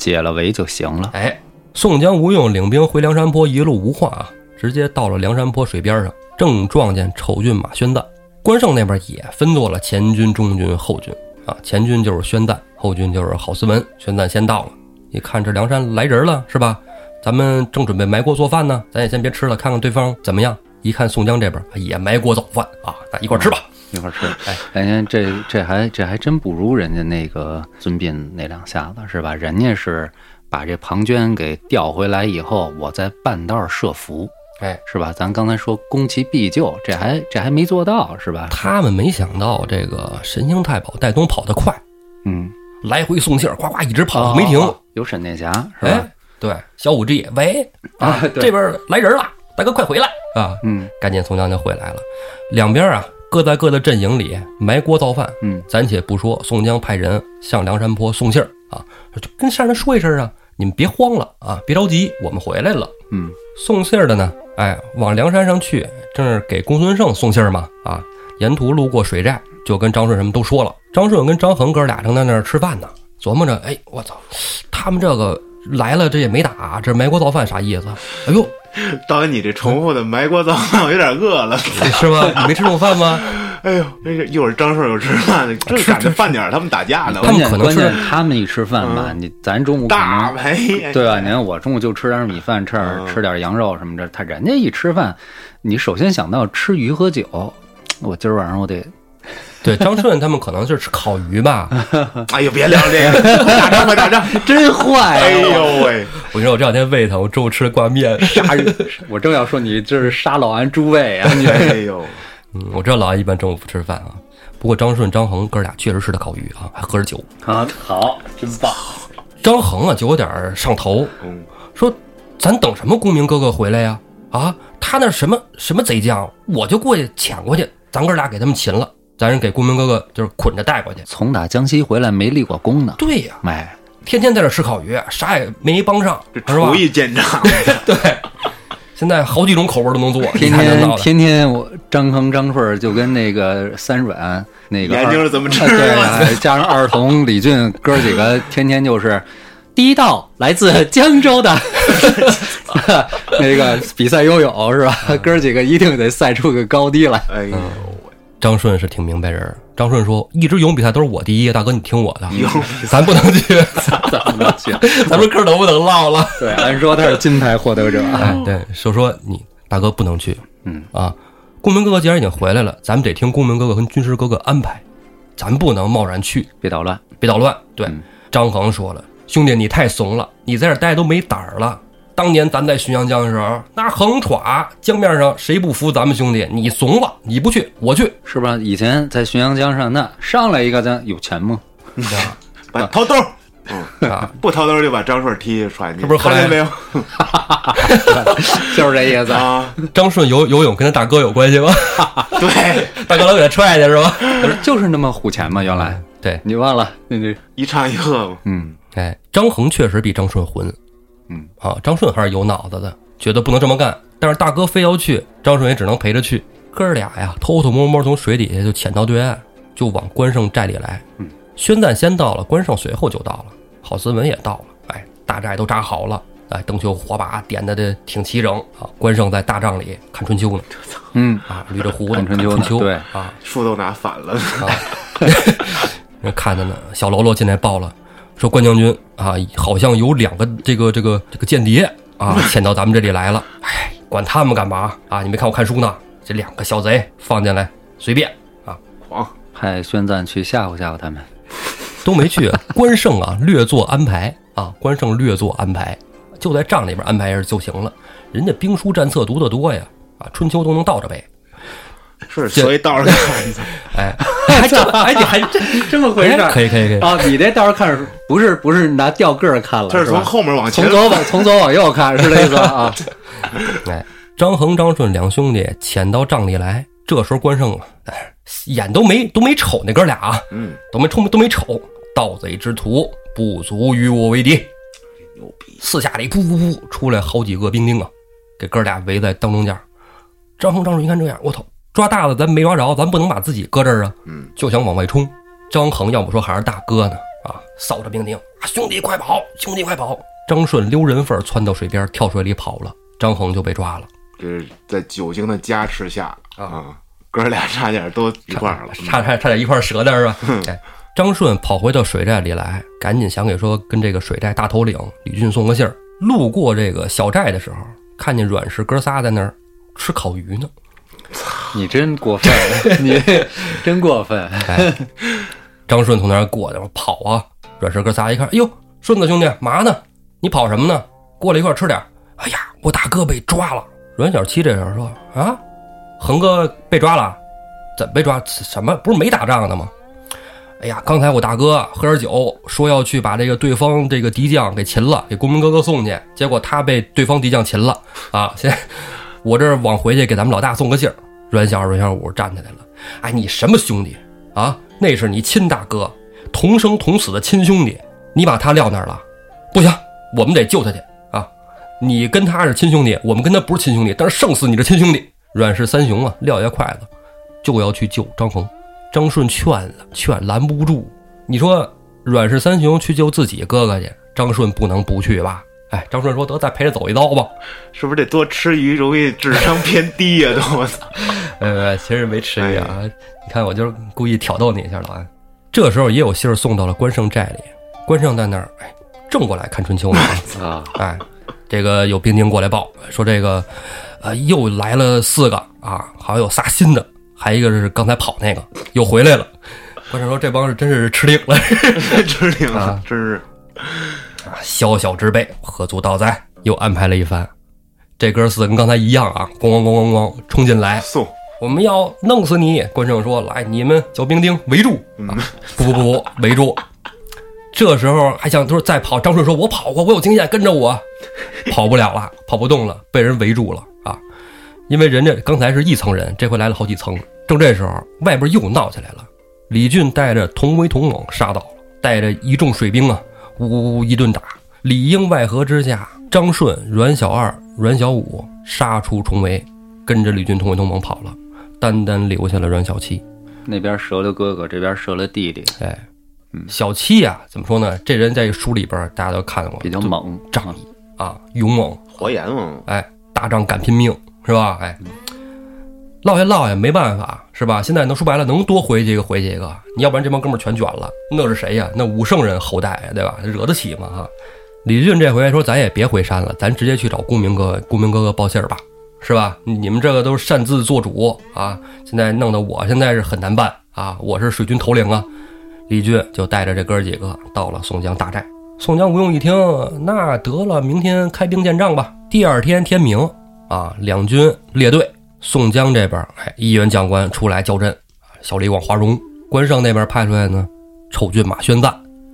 解了围就行了。哎，宋江、吴用领兵回梁山坡，一路无话啊，直接到了梁山坡水边上，正撞见丑郡马宣赞。关胜那边也分作了前军、中军、后军啊，前军就是宣赞，后军就是郝思文。宣赞先到了，一看这梁山来人了，是吧？咱们正准备埋锅做饭呢，咱也先别吃了，看看对方怎么样。一看宋江这边也埋锅造饭啊，咱一块吃吧。一会儿吃，哎，人 家这这还这还真不如人家那个孙膑那两下子是吧？人家是把这庞涓给调回来以后，我在半道设伏，哎，是吧？咱刚才说攻其必救，这还这还没做到是吧？他们没想到这个神行太保戴宗跑得快，嗯，来回送信儿，呱呱一直跑没停。哦有闪电侠是吧？哎，对，小五 G，喂，啊，对 这边来人了，大哥快回来啊！嗯赶紧从江就回来了。两边啊，各在各的阵营里埋锅造饭。嗯，暂且不说，宋江派人向梁山坡送信儿啊，就跟下人说一声啊，你们别慌了啊，别着急，我们回来了。嗯，送信儿的呢，哎，往梁山上去，正是给公孙胜送信儿嘛。啊，沿途路过水寨，就跟张顺什么都说了。张顺跟张衡哥俩正在那儿吃饭呢，琢磨着，哎，我操，他们这个来了，这也没打，这埋锅造饭啥意思？哎呦，导演，你这重复的埋锅造饭，我有点饿了。是吗？你没吃中饭吗？哎呦，那是一会儿张顺又吃饭，正赶着饭点儿，他们打架呢。关键可能关键他们一吃饭吧，你咱中午可大能赔，对吧？你看我中午就吃点米饭，吃点嗯吃点羊肉什么的。他人家一吃饭，你首先想到吃鱼和酒。我今儿晚上我得对，张顺他们可能就是吃烤鱼吧。哎呦，别聊这个，快打仗，吧打仗！真坏哎啊！呦喂，我跟你说，我这两天胃疼，我中午吃了挂面。杀人！我正要说你这是杀老安诸位啊！你哎呦，嗯，我知道老安一般中午不吃饭啊。不过张顺、张衡哥俩确实吃的烤鱼啊，还喝着酒。啊，好，真棒！张衡啊，就有点上头，嗯，说：“咱等什么公明哥哥回来呀？啊，他那什么什么贼将，我就过去抢过去，咱哥俩给他们擒了，咱人给公明哥哥就是捆着带过去。从打江西回来没立过功呢。对呀，哎，天天在这吃烤鱼，啥也没帮上，这是吧厨？艺见长，对，现在好几种口味都能做，天。天天天我张康张顺就跟那个三软那个二研究怎么吃啊对啊，加上二童李俊哥几个天天就是。第一道来自江州的 那个比赛游泳是吧？哥几个一定得赛出个高低来。哎呦喂，张顺是挺明白人儿。张顺说：“一直游泳比赛都是我第一，大哥你听我的，咱不能去，咱不能去？咱们哥都不能唠了。对，按说他是金牌获得者。哎，对，就说你大哥不能去，嗯啊，公明哥哥既然已经回来了，咱们得听公明哥哥跟军师哥哥安排，咱不能贸然去，别捣乱。别捣乱。对，嗯张衡说了，兄弟你太怂了，你在这待都没胆儿了。当年咱在浔阳江的时候，那横歘江面上谁不服咱们兄弟？你怂了，你不去，我去。是吧？以前在浔阳江上，那上来一个咱有钱吗？把掏兜儿，啊，不掏兜儿就把张顺踢传进去，这不是后来没有 就是这意思。啊？张顺游游泳跟他大哥有关系吗？对，大哥老给他踹去是吧？就是那么虎钱嘛，原来对，你忘了？那那一唱一和嘛，嗯，哎，张衡确实比张顺混，嗯啊，张顺还是有脑子的，觉得不能这么干。但是大哥非要去，张顺也只能陪着去。哥俩呀，偷偷摸摸从水底下就潜到对岸，就往关胜寨里来。嗯，宣赞先到了，关胜随后就到了，郝思文也到了。哎，大寨都扎好了，哎，灯球火把点的这挺齐整啊。关胜在大帐里看春秋呢，嗯，啊，捋着胡子看春秋对啊，书都拿反了，人 看着呢，小喽啰进来报了，说关将军啊，好像有两个这个这个这个间谍啊，潜到咱们这里来了。哎，管他们干嘛啊？你没看我看书呢？这两个小贼放进来随便啊，狂，派宣赞去吓唬吓唬他们。都没去。关胜啊，略作安排啊，关胜略作安排，就在帐里边安排着就行了。人家兵书战策读得多呀，啊，春秋都能倒着背。是所以道上看，哎，还 这哎，你还真这么回事哎可以可以可以。啊？你这倒着看是不是不是拿吊个儿看了？这是从后面往前从左往从左往右看，是这意思啊？哎，张衡、张顺两兄弟潜到帐里来，这时候关胜啊，哎，眼都没都没瞅那哥俩啊，嗯，都没冲都没瞅，盗贼之徒不足与我为敌。牛逼，四下里噗噗噗出来好几个兵丁啊，给哥俩围在当中间。张衡、张顺一看这样，我操，抓大的咱没抓着，咱不能把自己搁这儿啊，嗯，就想往外冲。张衡要不说还是大哥呢，啊，扫着兵丁，啊，兄弟快跑，兄弟快跑！张顺溜人缝儿窜到水边，跳水里跑了，张衡就被抓了。这是在酒精的加持下啊，哥俩差点都一块儿了，差差差点一块儿折那儿吧。哎，张顺跑回到水寨里来，赶紧想给说跟这个水寨大头领李俊送个信儿。路过这个小寨的时候，看见阮氏哥仨在那儿吃烤鱼呢。你真过分，你真过分。哎，张顺从那儿过去，我跑啊！阮氏哥仨一看，哎呦，顺子兄弟嘛呢？你跑什么呢？过来一块儿吃点儿。哎呀，我大哥被抓了。阮小七这时候说啊，恒哥被抓了，怎么被抓？什么？不是没打仗呢吗？哎呀，刚才我大哥喝点酒，说要去把这个对方这个敌将给擒了，给公明哥哥送去，结果他被对方敌将擒了啊！现在我这儿往回去给咱们老大送个信儿。阮小二、阮小五站起来了，哎，你什么兄弟啊？那是你亲大哥，同生同死的亲兄弟，你把他撂那儿了，不行，我们得救他去啊！你跟他是亲兄弟，我们跟他不是亲兄弟，但是胜似你这亲兄弟。阮氏三雄啊，撂下筷子就要去救张衡，张顺劝了，劝拦不住。你说阮氏三雄去救自己哥哥去，张顺不能不去吧？哎，张顺说得再陪着走一遭吧。是不是得多吃鱼容易智商偏低呀、都我操！呃，其实没吃鱼啊，你看我就是故意挑逗你一下，老安。这时候也有信儿送到了关胜寨里，关胜在那儿，哎，正过来看春秋呢。啊，哎，这个有兵丁过来报说这个，呃，又来了四个啊，好像有仨新的，还一个是刚才跑那个又回来了。关胜说这帮是真是吃定了，吃定了啊，真是 啊小小之辈，何足道哉？又安排了一番，这哥四个跟刚才一样啊，咣咣咣咣咣冲进来，送我们要弄死你！关胜说：“来，你们小兵丁围住！”啊，不不不不，围住！这时候还想说再跑，张顺说：“我跑过，我有经验，跟着我。”跑不了了，跑不动了，被人围住了啊！因为人家刚才是一层人，这回来了好几层。正这时候，外边又闹起来了。李俊带着同为同猛杀到了，带着一众水兵啊，呜呜呜一顿打。里应外合之下，张顺、阮小二、阮小五杀出重围，跟着李俊同为同猛跑了，单单留下了阮小七。那边折了哥哥，这边折了弟弟，哎，小七呀、怎么说呢？这人在书里边大家都看过，比较猛，仗义啊，勇猛，活阎王，哎，打仗敢拼命，是吧？哎，落下落下没办法，是吧？现在能说白了，能多回去一个回去一个，你要不然这帮哥们儿全卷了，那是谁呀？那武圣人后代呀，对吧？惹得起吗？哈！李俊这回说，咱也别回山了，咱直接去找公明哥，公明哥哥报信儿吧，是吧？你们这个都是擅自做主啊，现在弄得我现在是很难办啊，我是水军头领啊。李俊就带着这哥几个到了宋江大寨。宋江吴用一听，那得了，明天开兵见仗吧。第二天天明啊，两军列队，宋江这边哎，一员将官出来叫阵，小李广、华容；关胜那边派出来呢，丑骏马宣赞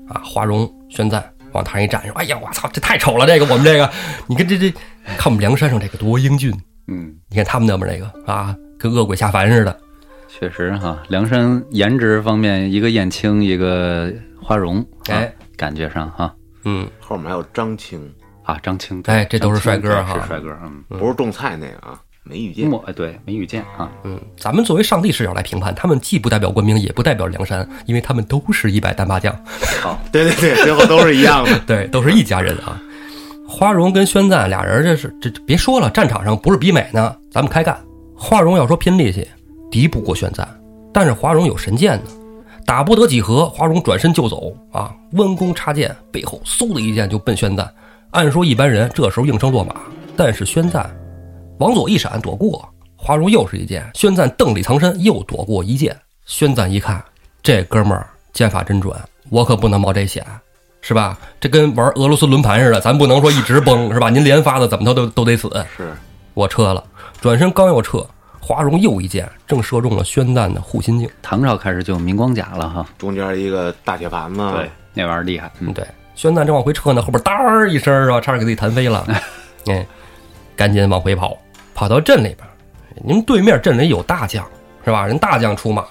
啊，华容、宣赞往台上一站，说：“哎呀，我操，这太丑了！这个我们这个，你看这这，看我们梁山上这个多英俊，嗯，你看他们那边那个啊，跟恶鬼下凡似的。确实哈，梁山颜值方面，一个燕青，一个花荣，啊哎，感觉上哈嗯，后面还有张青，啊，张青，哎这都是帅哥哈是帅哥，嗯，不是种菜那个啊，没遇见。莫哎对，没遇见啊，嗯，咱们作为上帝视角来评判，他们既不代表官兵，也不代表梁山，因为他们都是一百单八将，好，对对对，最后都是一样的。对，都是一家人啊。花荣跟宣赞俩人，这是这这别说了，战场上不是比美呢，咱们开干。花荣要说拼力气，敌不过宣赞，但是花荣有神剑呢，打不得几合，花荣转身就走啊，弯弓插箭，背后嗖的一箭就奔宣赞。按说一般人这时候应声落马，但是宣赞往左一闪躲过，华容又是一箭，宣赞瞪里藏身又躲过一箭。宣赞一看，这哥们儿剑法真准，我可不能冒这险，是吧？这跟玩俄罗斯轮盘似的，咱不能说一直崩，是吧？您连发的怎么都都都得死。是我撤了，转身刚要撤，华容又一箭，正射中了宣赞的护心镜。唐朝开始就有明光甲了哈，中间一个大铁盘子，对，那玩意儿厉害，嗯，对，宣赞正往回撤呢，后边当儿一声是吧，差点给自己弹飞了。哎，赶紧往回跑，跑到镇里边。您对面镇里有大将是吧？人大将出马，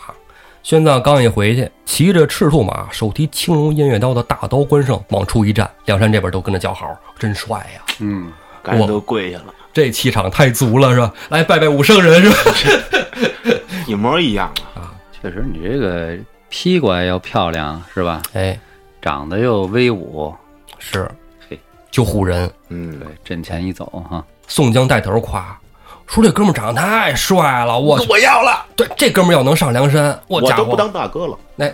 宣赞刚一回去，骑着赤兔马，手提青龙偃月刀的大刀关胜往出一站，梁山这边都跟着叫好，真帅呀！嗯，赶紧都跪下了，这气场太足了是吧？来拜拜武圣人是吧？一模一样啊。确实你这个披挂要漂亮是吧？哎，长得又威武，是嘿，就唬人。嗯对，，阵前一走哈，宋江带头夸，说这哥们儿长得太帅了，我我要了，对这哥们儿要能上梁山，我家伙我都不当大哥了。那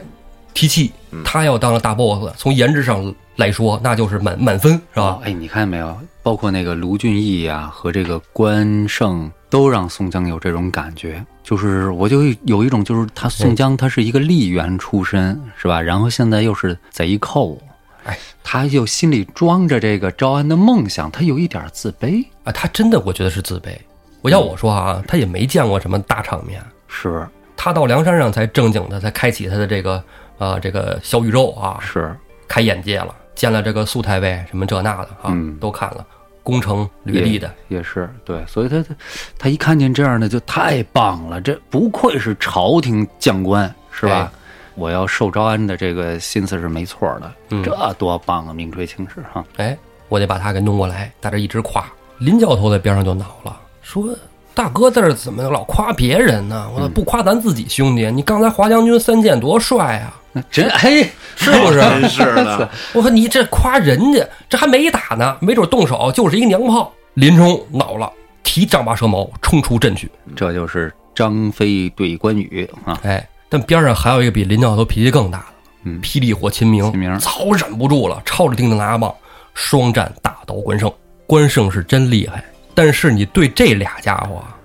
提气，他要当了大 boss，从颜值上来说，那就是满满分，是吧？哎，你看见没有？包括那个卢俊义呀、和这个关胜，都让宋江有这种感觉，就是我就有一种，就是他宋江他是一个吏员出身，是吧？然后现在又是贼寇，哎，他就心里装着这个招安的梦想，他有一点自卑，啊，他真的我觉得是自卑。我要我说啊，他也没见过什么大场面，是他到梁山上才正经的才开启他的这个呃这个小宇宙啊，是，开眼界了，见了这个苏太尉什么这那的啊，嗯都看了，攻城履地的，也是对，所以他他他一看见这样的就太棒了，这不愧是朝廷将官，是吧？哎我要受招安的这个心思是没错的，嗯这多棒啊！名垂青史哈，哎，我得把他给弄过来，在这一直夸。林教头在边上就恼了，说：“大哥在这怎么老夸别人呢？我不夸咱自己兄弟？你刚才华将军三箭多帅啊！真哎，是不是？真是的，我说你这夸人家，这还没打呢，没准动手就是一娘炮。”林冲恼了，提丈八蛇矛冲出阵去。这就是张飞对关羽啊！哎，但边上还有一个比林教头脾气更大的，嗯霹雳火秦明，秦明早忍不住了，抄着钉子拿棒，双战大刀关胜。关胜是真厉害，但是你对这俩家伙啊，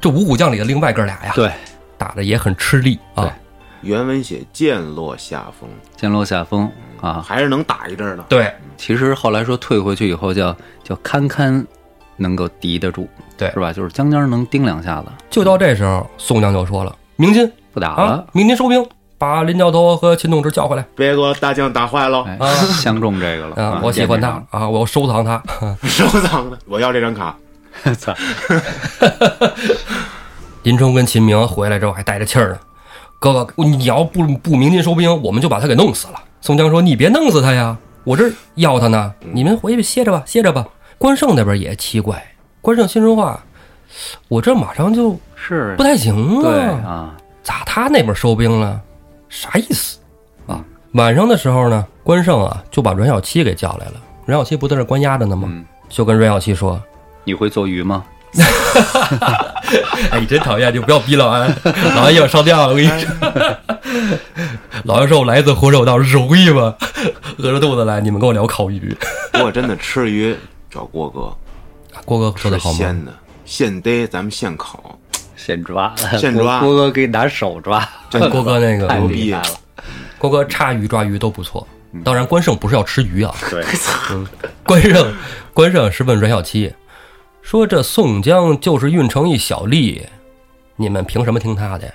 这五虎将里的另外哥俩呀，对，打的也很吃力啊。原文写剑落下风，剑落下风啊。还是能打一阵儿的。对其实后来说退回去以后叫叫堪堪能够敌得住，对是吧？就是将将能盯两下子，就到这时候，宋江就说了：“明金啊不打了，，明金收兵，把林教头和秦同志叫回来别给我大将打坏了！相中这个了啊！我喜欢他啊，我要收藏他。收藏的，我要这张卡。面 上操，林冲跟秦明回来之后还带着气儿呢。哥哥，你要不不鸣金收兵，我们就把他给弄死了。宋江说：“你别弄死他呀，我这儿要他呢。你们回去歇着吧，歇着吧。”关胜那边也奇怪，关胜心说话：“我这马上就是不太行啊，咋他那边收兵了？啥意思啊？”晚上的时候呢，关胜啊就把阮小七给叫来了。阮小七不在这关押着呢吗？嗯就跟阮小七说：“你会做鱼吗？哎，你真讨厌，就不要逼 老安，老安一会儿上吊了。我跟你说，老安说我来一次活手道容易吗？饿着肚子来，你们跟我聊烤鱼。不过真的吃鱼找郭哥，郭哥说的好吗？鲜的，现逮咱们现烤，现抓，现抓。郭郭哥给你拿手抓，郭哥那个。太牛逼厉害了。郭哥叉鱼抓鱼都不错。当然，关胜不是要吃鱼啊，对，关胜关胜是问阮小七说：“这宋江就是运城一小吏，你们凭什么听他的呀？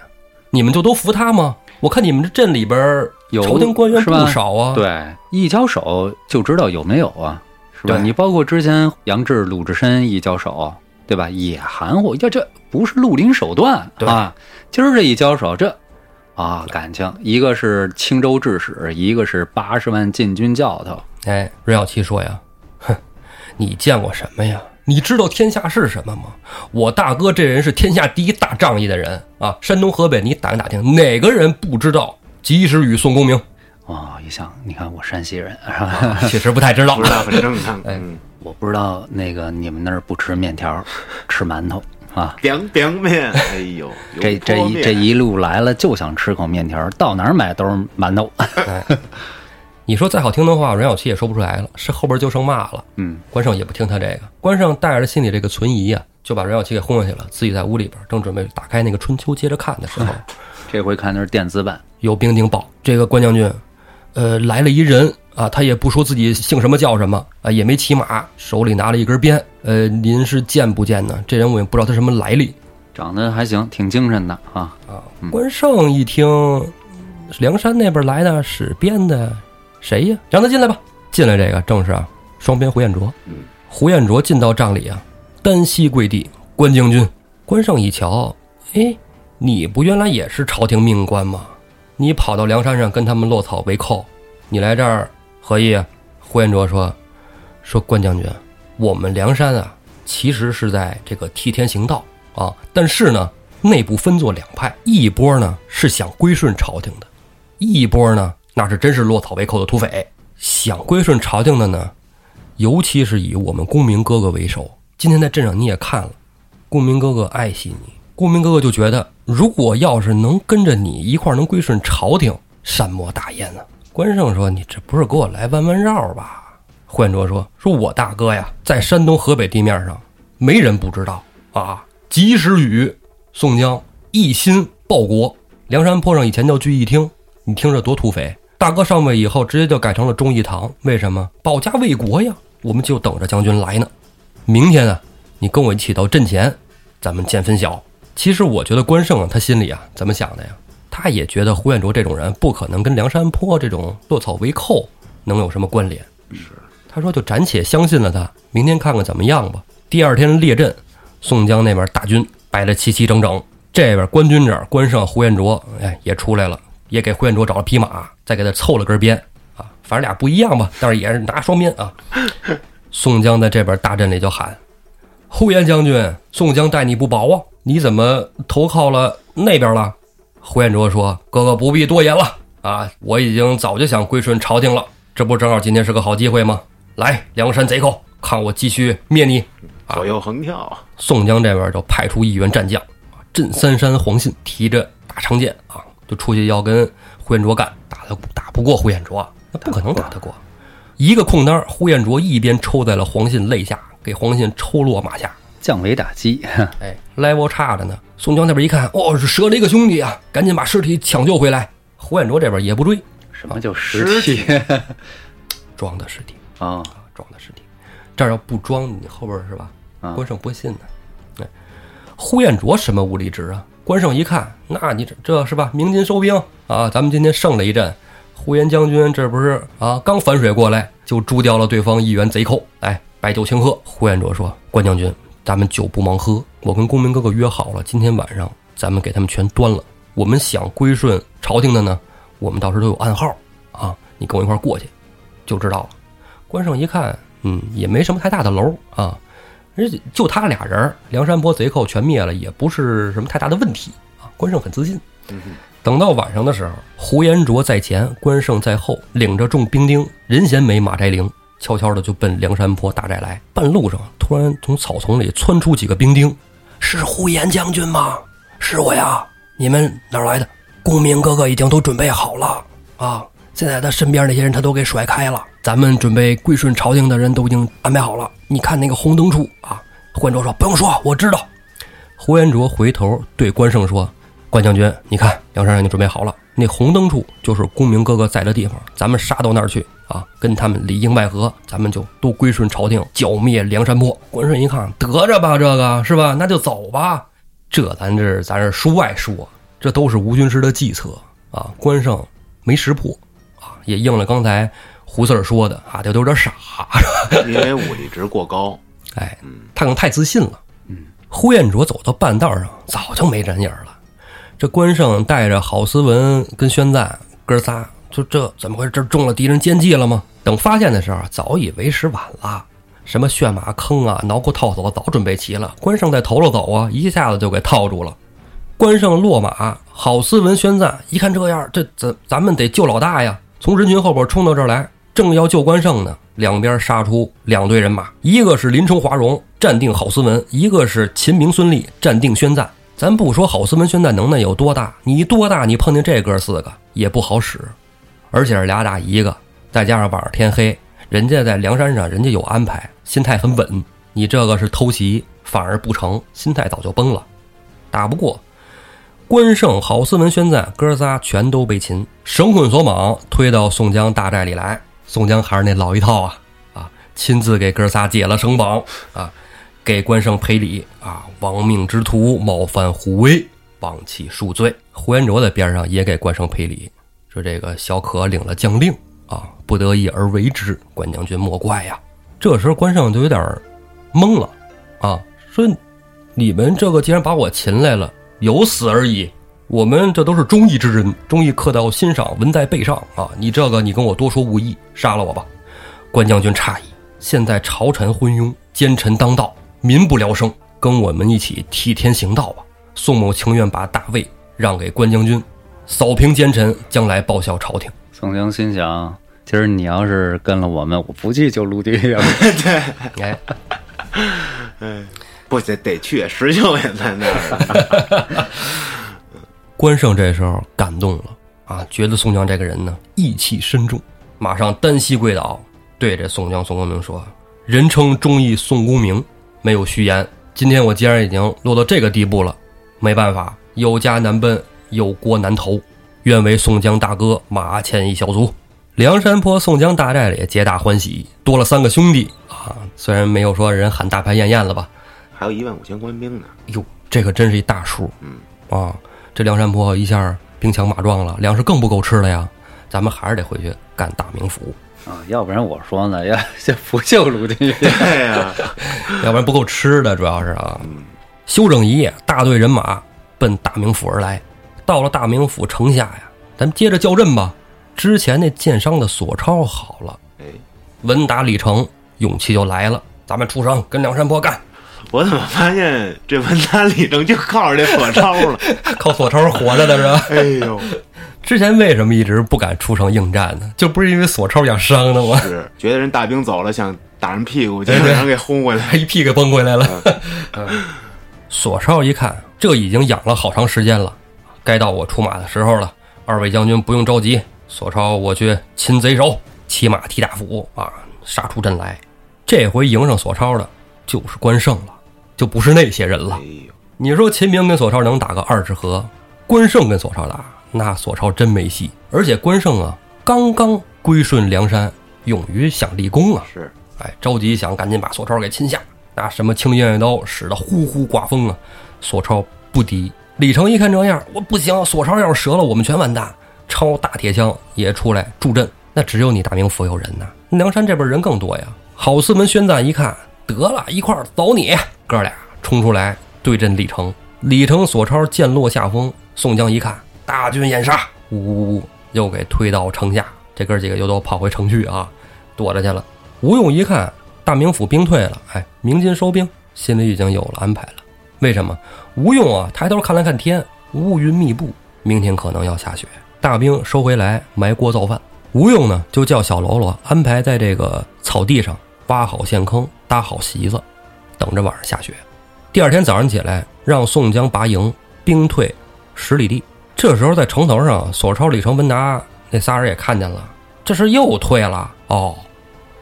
你们就都服他吗？我看你们这镇里边儿有朝廷官员不少啊。”对，一交手就知道有没有啊，是吧？你包括之前杨志、鲁智深一交手，对吧？也含糊，呀这不是绿林手段对啊！今儿这一交手，这啊感情，一个是青州制使，一个是八十万禁军教头，哎，阮小七说呀：“哼，你见过什么呀？你知道天下是什么吗？我大哥这人是天下第一大仗义的人啊！山东河北，你打听打听，哪个人不知道及时雨宋公明？哦，一想，你看我山西人是吧？确实不太知道不。知道很正常。哎嗯，我不知道那个你们那儿不吃面条，吃馒头啊。biang biang 面，哎呦，这这一这一路来了就想吃口面条，到哪儿买都是馒头。你说再好听的话，阮小七也说不出来了，是后边就剩骂了。嗯，关胜也不听他这个，关胜带着心里这个存疑呀、就把阮小七给轰下去了，自己在屋里边正准备打开那个《春秋》接着看的时候，这回看的是电子版，有兵丁报，这个关将军，呃，来了一人啊，他也不说自己姓什么叫什么啊，也没骑马，手里拿了一根鞭，呃，您是见不见呢？这人我也不知道他什么来历长得还行，挺精神的啊。啊。关胜一听，梁山那边来的使鞭的，谁呀？让他进来吧。进来这个正是啊，双边胡彦卓。嗯，胡彦卓进到帐里啊，单膝跪地，关将军。关胜一瞧，哎，你不原来也是朝廷命官吗？你跑到梁山上跟他们落草为寇，你来这儿何意啊？胡彦卓说：“说关将军，我们梁山啊，其实是在这个替天行道啊，但是呢，内部分作两派，一波呢是想归顺朝廷的，一波呢那是真是落草为寇的土匪。想归顺朝廷的呢，尤其是以我们公明哥哥为首。今天在镇上你也看了，公明哥哥爱惜你，公明哥哥就觉得，如果要是能跟着你一块能归顺朝廷，善莫大焉呢。关胜说：“你这不是给我来弯弯绕吧？”胡彦卓说：“说我大哥呀，在山东河北地面上，没人不知道啊。及时雨，宋江一心报国。梁山坡上以前叫聚义厅，你听着多土匪。大哥上位以后，直接就改成了忠义堂。为什么？保家卫国呀！我们就等着将军来呢。明天啊，你跟我一起到阵前，咱们见分晓。其实我觉得关胜啊，他心里啊怎么想的呀？他也觉得胡彦卓这种人不可能跟梁山泊这种落草为寇能有什么关联。他说就暂且相信了他，明天看看怎么样吧。第二天列阵，宋江那边大军摆得齐齐整整，这边官军这儿关胜、胡彦卓，哎也出来了，也给胡彦卓找了匹马，再给他凑了根鞭啊，反正俩不一样吧，但是也是拿双鞭啊。宋江在这边大阵里就喊：“呼延将军，宋江待你不薄啊，你怎么投靠了那边了？”呼延灼说：“哥哥不必多言了啊，我已经早就想归顺朝廷了，这不正好今天是个好机会吗？来，梁山贼寇，看我继续灭你！”左右横跳，宋江这边就派出一员战将，镇三山黄信提着大长剑啊，就出去要跟呼延灼干，打得打不过呼延灼，那不可能打得过。一个空当，呼延灼一边抽在了黄信肋下，给黄信抽落马下，降维打击。哎，level 差着呢。宋江那边一看，哦，是折了一个兄弟啊，赶紧把尸体抢救回来。呼延灼这边也不追，什么叫尸体 装的尸体啊？啊，装的尸体。这儿要不装，你后边是吧？啊关胜不信呢。哎，呼延灼什么武力值啊？关胜一看，那你这这是吧？鸣金收兵啊！咱们今天胜了一阵，呼延将军这不是啊？刚反水过来，就诛掉了对方一员贼寇。哎，摆酒庆贺。呼延灼说：“关将军，咱们酒不忙喝，我跟公明哥哥约好了，今天晚上咱们给他们全端了。我们想归顺朝廷的呢，我们到时候都有暗号啊，你跟我一块过去，就知道了。”关胜一看，嗯，也没什么太大的楼啊，而且就他俩人儿，梁山泊贼寇全灭了，也不是什么太大的问题啊。关胜很自信。等到晚上的时候，呼延灼在前，关胜在后，领着众兵丁，任贤美马摘翎，悄悄的就奔梁山泊大寨来。半路上，突然从草丛里窜出几个兵丁，是呼延将军吗？是我呀。你们哪儿来的？公明哥哥已经都准备好了啊。现在他身边那些人他都给甩开了，咱们准备归顺朝廷的人都已经安排好了。你看那个红灯处啊，呼延灼说不用说，我知道。呼延灼回头对关胜说：“关将军，你看梁山让你准备好了，那红灯处就是公明哥哥在的地方，咱们杀到那儿去啊，跟他们里应外合，咱们就都归顺朝廷，剿灭梁山泊。”关胜一看，得着吧，这个是吧？那就走吧。这咱这咱这书外说，这都是吴军师的计策啊。关胜没识破。也应了刚才胡四儿说的啊，他都有点傻，因为武力值过高。哎，他可能太自信了。嗯，呼延灼走到半道上，早就没人影了。这关胜带着郝思文跟宣赞哥仨，就这怎么回事？这中了敌人奸计了吗？等发现的时候，早已为时晚了。什么旋马坑啊、挠骨套索早准备齐了。关胜在头了走啊，一下子就给套住了。关胜落马，郝思文、宣赞一看这样，这咱咱们得救老大呀！从人群后边冲到这儿来，正要救关胜呢，两边杀出两队人马，一个是林冲、华容暂定郝思文，一个是秦明、孙立暂定宣赞。咱不说郝思文、宣赞能耐有多大，你多大，你碰见这哥四个也不好使，而且是俩打一个，再加上晚上天黑，人家在梁山上，人家有安排，心态很稳。你这个是偷袭，反而不成，心态早就崩了，打不过。关胜、郝思文、宣赞哥仨全都被擒，绳捆索绑，推到宋江大寨里来。宋江还是那老一套啊啊，亲自给哥仨解了绳绑啊，给关胜赔礼啊，亡命之徒冒犯虎威，望其恕罪。呼延灼在边上也给关胜赔礼，说这个小可领了将令啊，不得已而为之，关将军莫怪呀。这时候关胜就有点懵了啊，说你们这个既然把我擒来了。有死而已，我们这都是忠义之人，忠义刻到心上，纹在背上啊！你这个，你跟我多说无益，杀了我吧！关将军诧异，现在朝臣昏庸，奸臣当道，民不聊生，跟我们一起替天行道吧！宋某情愿把大位让给关将军，扫平奸臣，将来报效朝廷。宋江心想：今儿你要是跟了我们，我不去就陆地了。对 哎，嗯，不得得去，石秀也在那儿。关胜这时候感动了啊，觉得宋江这个人呢义气深重，马上单膝跪倒，对着宋江、宋公明说：“人称忠义宋公明，没有虚言。今天我既然已经落到这个地步了，没办法，有家难奔，有国难投，愿为宋江大哥马前一小卒。”梁山泊宋江大寨里皆大欢喜，多了三个兄弟啊！虽然没有说人喊大排宴宴了吧，还有一万五千官兵呢。哟，这可真是一大数。嗯啊，这梁山泊一下兵强马壮了，粮食更不够吃了呀。咱们还是得回去干大名府，啊，要不然我说呢，要这不救陆地。对呀，要不然不够吃的，主要是啊。休整一夜，大队人马奔大名府而来。到了大名府城下呀，咱们接着叫阵吧。之前那箭伤的索超好了，哎，文达李成，勇气就来了，咱们出城跟梁山泊干，我怎么发现这文坛里头就靠着这索超 了？靠索超活着的是吧？哎呦，之前为什么一直不敢出城应战呢？就不是因为索超养伤的吗？是觉得人大兵走了，想打人屁股，结果让人给轰回来。一屁给崩回来了。索超一看，这已经养了好长时间了，该到我出马的时候了。二位将军不用着急，索超我去擒贼首，骑马提大斧啊，杀出阵来。这回迎上索超的，就是关胜了，就不是那些人了你说秦明跟索超能打个二十合，关胜跟索超打，那索超真没戏。而且关胜啊，刚刚归顺梁山，勇于想立功啊，是哎，着急想赶紧把索超给擒下，拿什么青烟月刀使得呼呼刮风啊！索超不敌，李成一看这样，我不行，索超要是折了，我们全完蛋。抄大铁枪也出来助阵，那只有你大明府有人呐，梁山这边人更多呀。郝思文、宣赞一看，得了一块儿走你，哥俩冲出来对阵李成。李成、索超渐落下风，宋江一看大军掩杀，呜呜呜，又给推到城下。这哥几个又都跑回城去啊，躲着去了。吴用一看大名府兵退了，哎，鸣金收兵，心里已经有了安排了。为什么？吴用啊，抬头看了看天，乌云密布，明天可能要下雪。大兵收回来埋锅造饭。吴用呢，就叫小喽啰安排在这个草地上挖好陷坑，搭好席子，等着晚上下雪。第二天早上起来，让宋江拔营，兵退十里地。这时候在城头上，索超、李成、文达那仨人也看见了，这是又退了哦。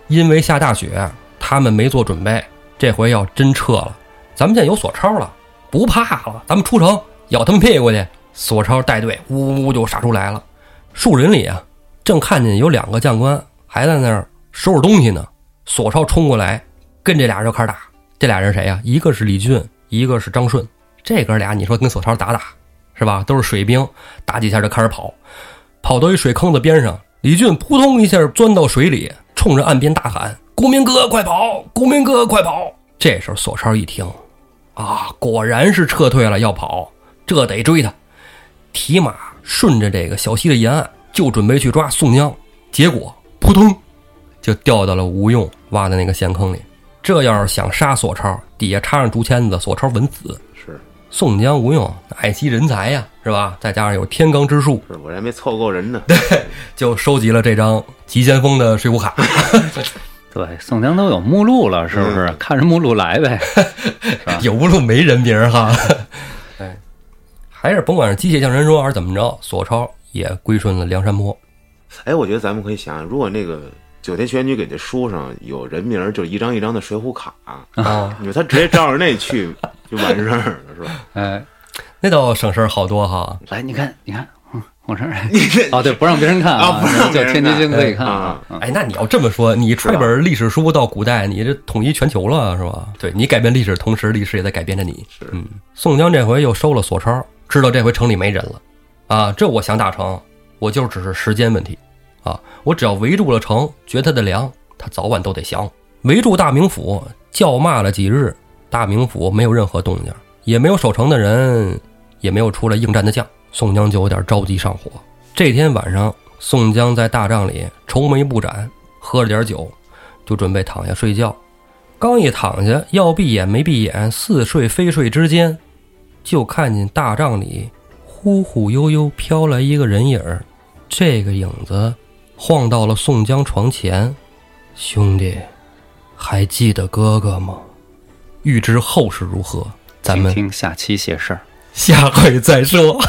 因为下大雪，他们没做准备，这回要真撤了，咱们现在有索超了，不怕了，咱们出城咬他们屁股去。索超带队呜呜就杀出来了，树林里啊，正看见有两个将官还在那儿收拾东西呢。索超冲过来，跟这俩人就开始打。这俩人谁呀、一个是李俊，一个是张顺。这哥俩，你说跟索超打打是吧？都是水兵，打几下就开始跑，跑到一水坑子边上，李俊扑通一下钻到水里，冲着岸边大喊：“公明哥，快跑！公明哥，快跑！”这时候索超一听，啊，果然是撤退了，要跑，这得追他。提马顺着这个小溪的沿岸，就准备去抓宋江，结果扑通就掉到了吴用挖的那个陷坑里。这要是想杀索超，底下插上竹签子，索超稳死。是宋江、吴用爱惜人才呀，是吧？再加上有天罡之术，是，我这还没凑够人呢。对就收集了这张急先锋的水浒卡。对，宋江都有目录了，是不是？看着目录来呗。有目录没人名哈。哎，还是甭管是机械降神说还是怎么着，索超也归顺了梁山泊。哎，我觉得咱们可以想想，如果那个九天玄女给这书上有人名儿，就一张一张的水浒卡，啊，你说他直接照着那去 就完事儿了，是吧？哎，那倒省事儿好多哈。来，你看，你看，嗯，往这儿。哦，对，不让别人看啊不让别人就天机经可以看看啊。嗯哎，那你要这么说，你出一本历史书到古代，你这统一全球了是吧？对你改变历史，同时历史也在改变着你。是嗯，宋江这回又收了索超，知道这回城里没人了，啊，这我想打成，我就只是时间问题，啊，我只要围住了城，绝他的粮，他早晚都得降。围住大名府，叫骂了几日，大名府没有任何动静，也没有守城的人，也没有出来应战的将，宋江就有点着急上火。这天晚上，宋江在大帐里愁眉不展，喝了点酒，就准备躺下睡觉。刚一躺下，要闭眼没闭眼，似睡非睡之间，就看见大帐里忽忽悠悠飘来一个人影儿。这个影子晃到了宋江床前，兄弟，还记得哥哥吗？欲知后事如何，咱们听下期写事儿。下回再说。